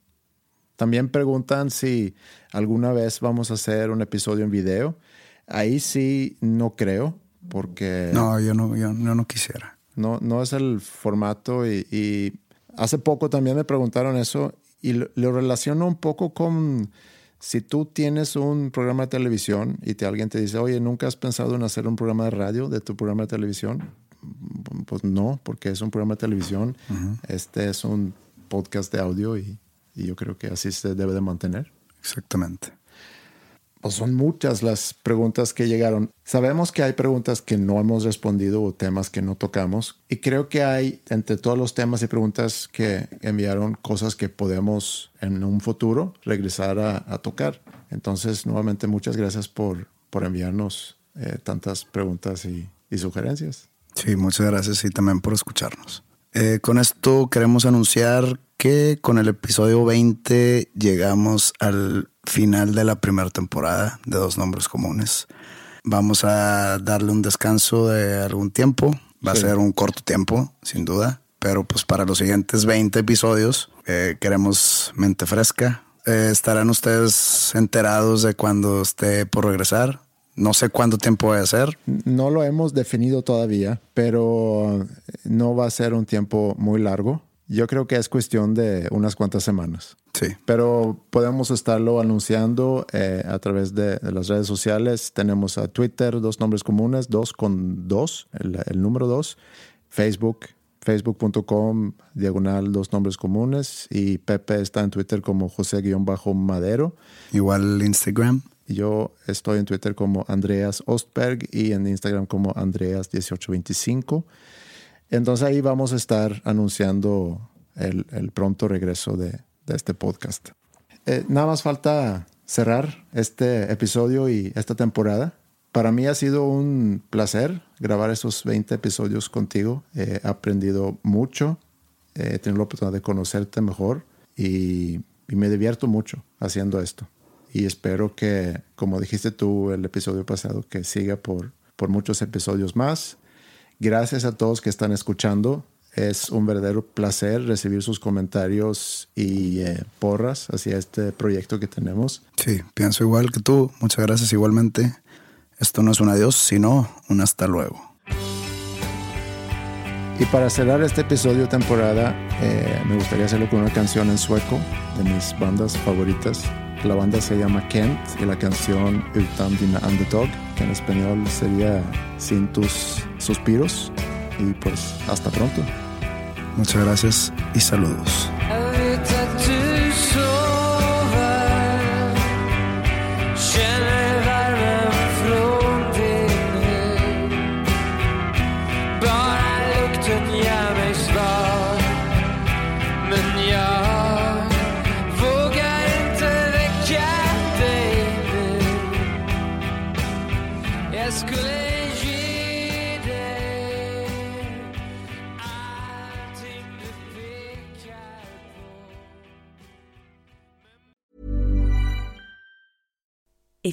También preguntan si alguna vez vamos a hacer un episodio en video. Ahí sí no creo, porque No, yo no, yo, yo no quisiera. no, no es el formato y, y hace poco también me preguntaron eso y lo, lo relaciono un poco con si tú tienes un programa de televisión y te, alguien te dice, oye, ¿nunca has pensado en hacer un programa de radio de tu programa de televisión? Pues no, porque es un programa de televisión, este es un podcast de audio y, y yo creo que así se debe de mantener. Exactamente. Pues son muchas las preguntas que llegaron. Sabemos que hay preguntas que no hemos respondido o temas que no tocamos. Y creo que hay entre todos los temas y preguntas que enviaron cosas que podemos en un futuro regresar a, tocar. Entonces, nuevamente, muchas gracias por, por enviarnos eh, tantas preguntas y, y sugerencias. Sí, muchas gracias y también por escucharnos. Eh, con esto queremos anunciar que con el episodio 20 llegamos al final de la primera temporada de Dos Nombres Comunes. Vamos a darle un descanso de algún tiempo. Va Sí. a ser un corto tiempo, sin duda. Pero pues para los siguientes 20 episodios eh, queremos mente fresca. Eh, estarán ustedes enterados de cuando esté por regresar. No sé cuánto tiempo va a ser. No lo hemos definido todavía, pero no va a ser un tiempo muy largo. Yo creo que es cuestión de unas cuantas semanas. Sí. Pero podemos estarlo anunciando eh, a través de, de las redes sociales. Tenemos a Twitter, dos nombres comunes, dos con dos, el, el número dos, Facebook, facebook.com diagonal dos nombres comunes y Pepe está en Twitter como José-Madero. Igual Instagram. Yo estoy en Twitter como Andreas Ostberg y en Instagram como Andreas1825. Entonces ahí vamos a estar anunciando el, pronto regreso de, este podcast. Eh, nada más falta cerrar este episodio y esta temporada. Para mí ha sido un placer grabar esos 20 episodios contigo. He aprendido mucho, he tenido la oportunidad de conocerte mejor y, me divierto mucho haciendo esto. Y espero que, como dijiste tú el episodio pasado, que siga por, por muchos episodios más. Gracias a todos que están escuchando. Es un verdadero placer recibir sus comentarios y eh, porras hacia este proyecto que tenemos. Sí, pienso igual que tú. Muchas gracias igualmente. Esto no es un adiós, sino un hasta luego. Y para cerrar este episodio temporada, eh, me gustaría hacerlo con una canción en sueco de mis bandas favoritas. La banda se llama Kent y la canción Utan dina underdog, que en español sería Sin tus suspiros. Y pues hasta pronto. Muchas gracias y saludos.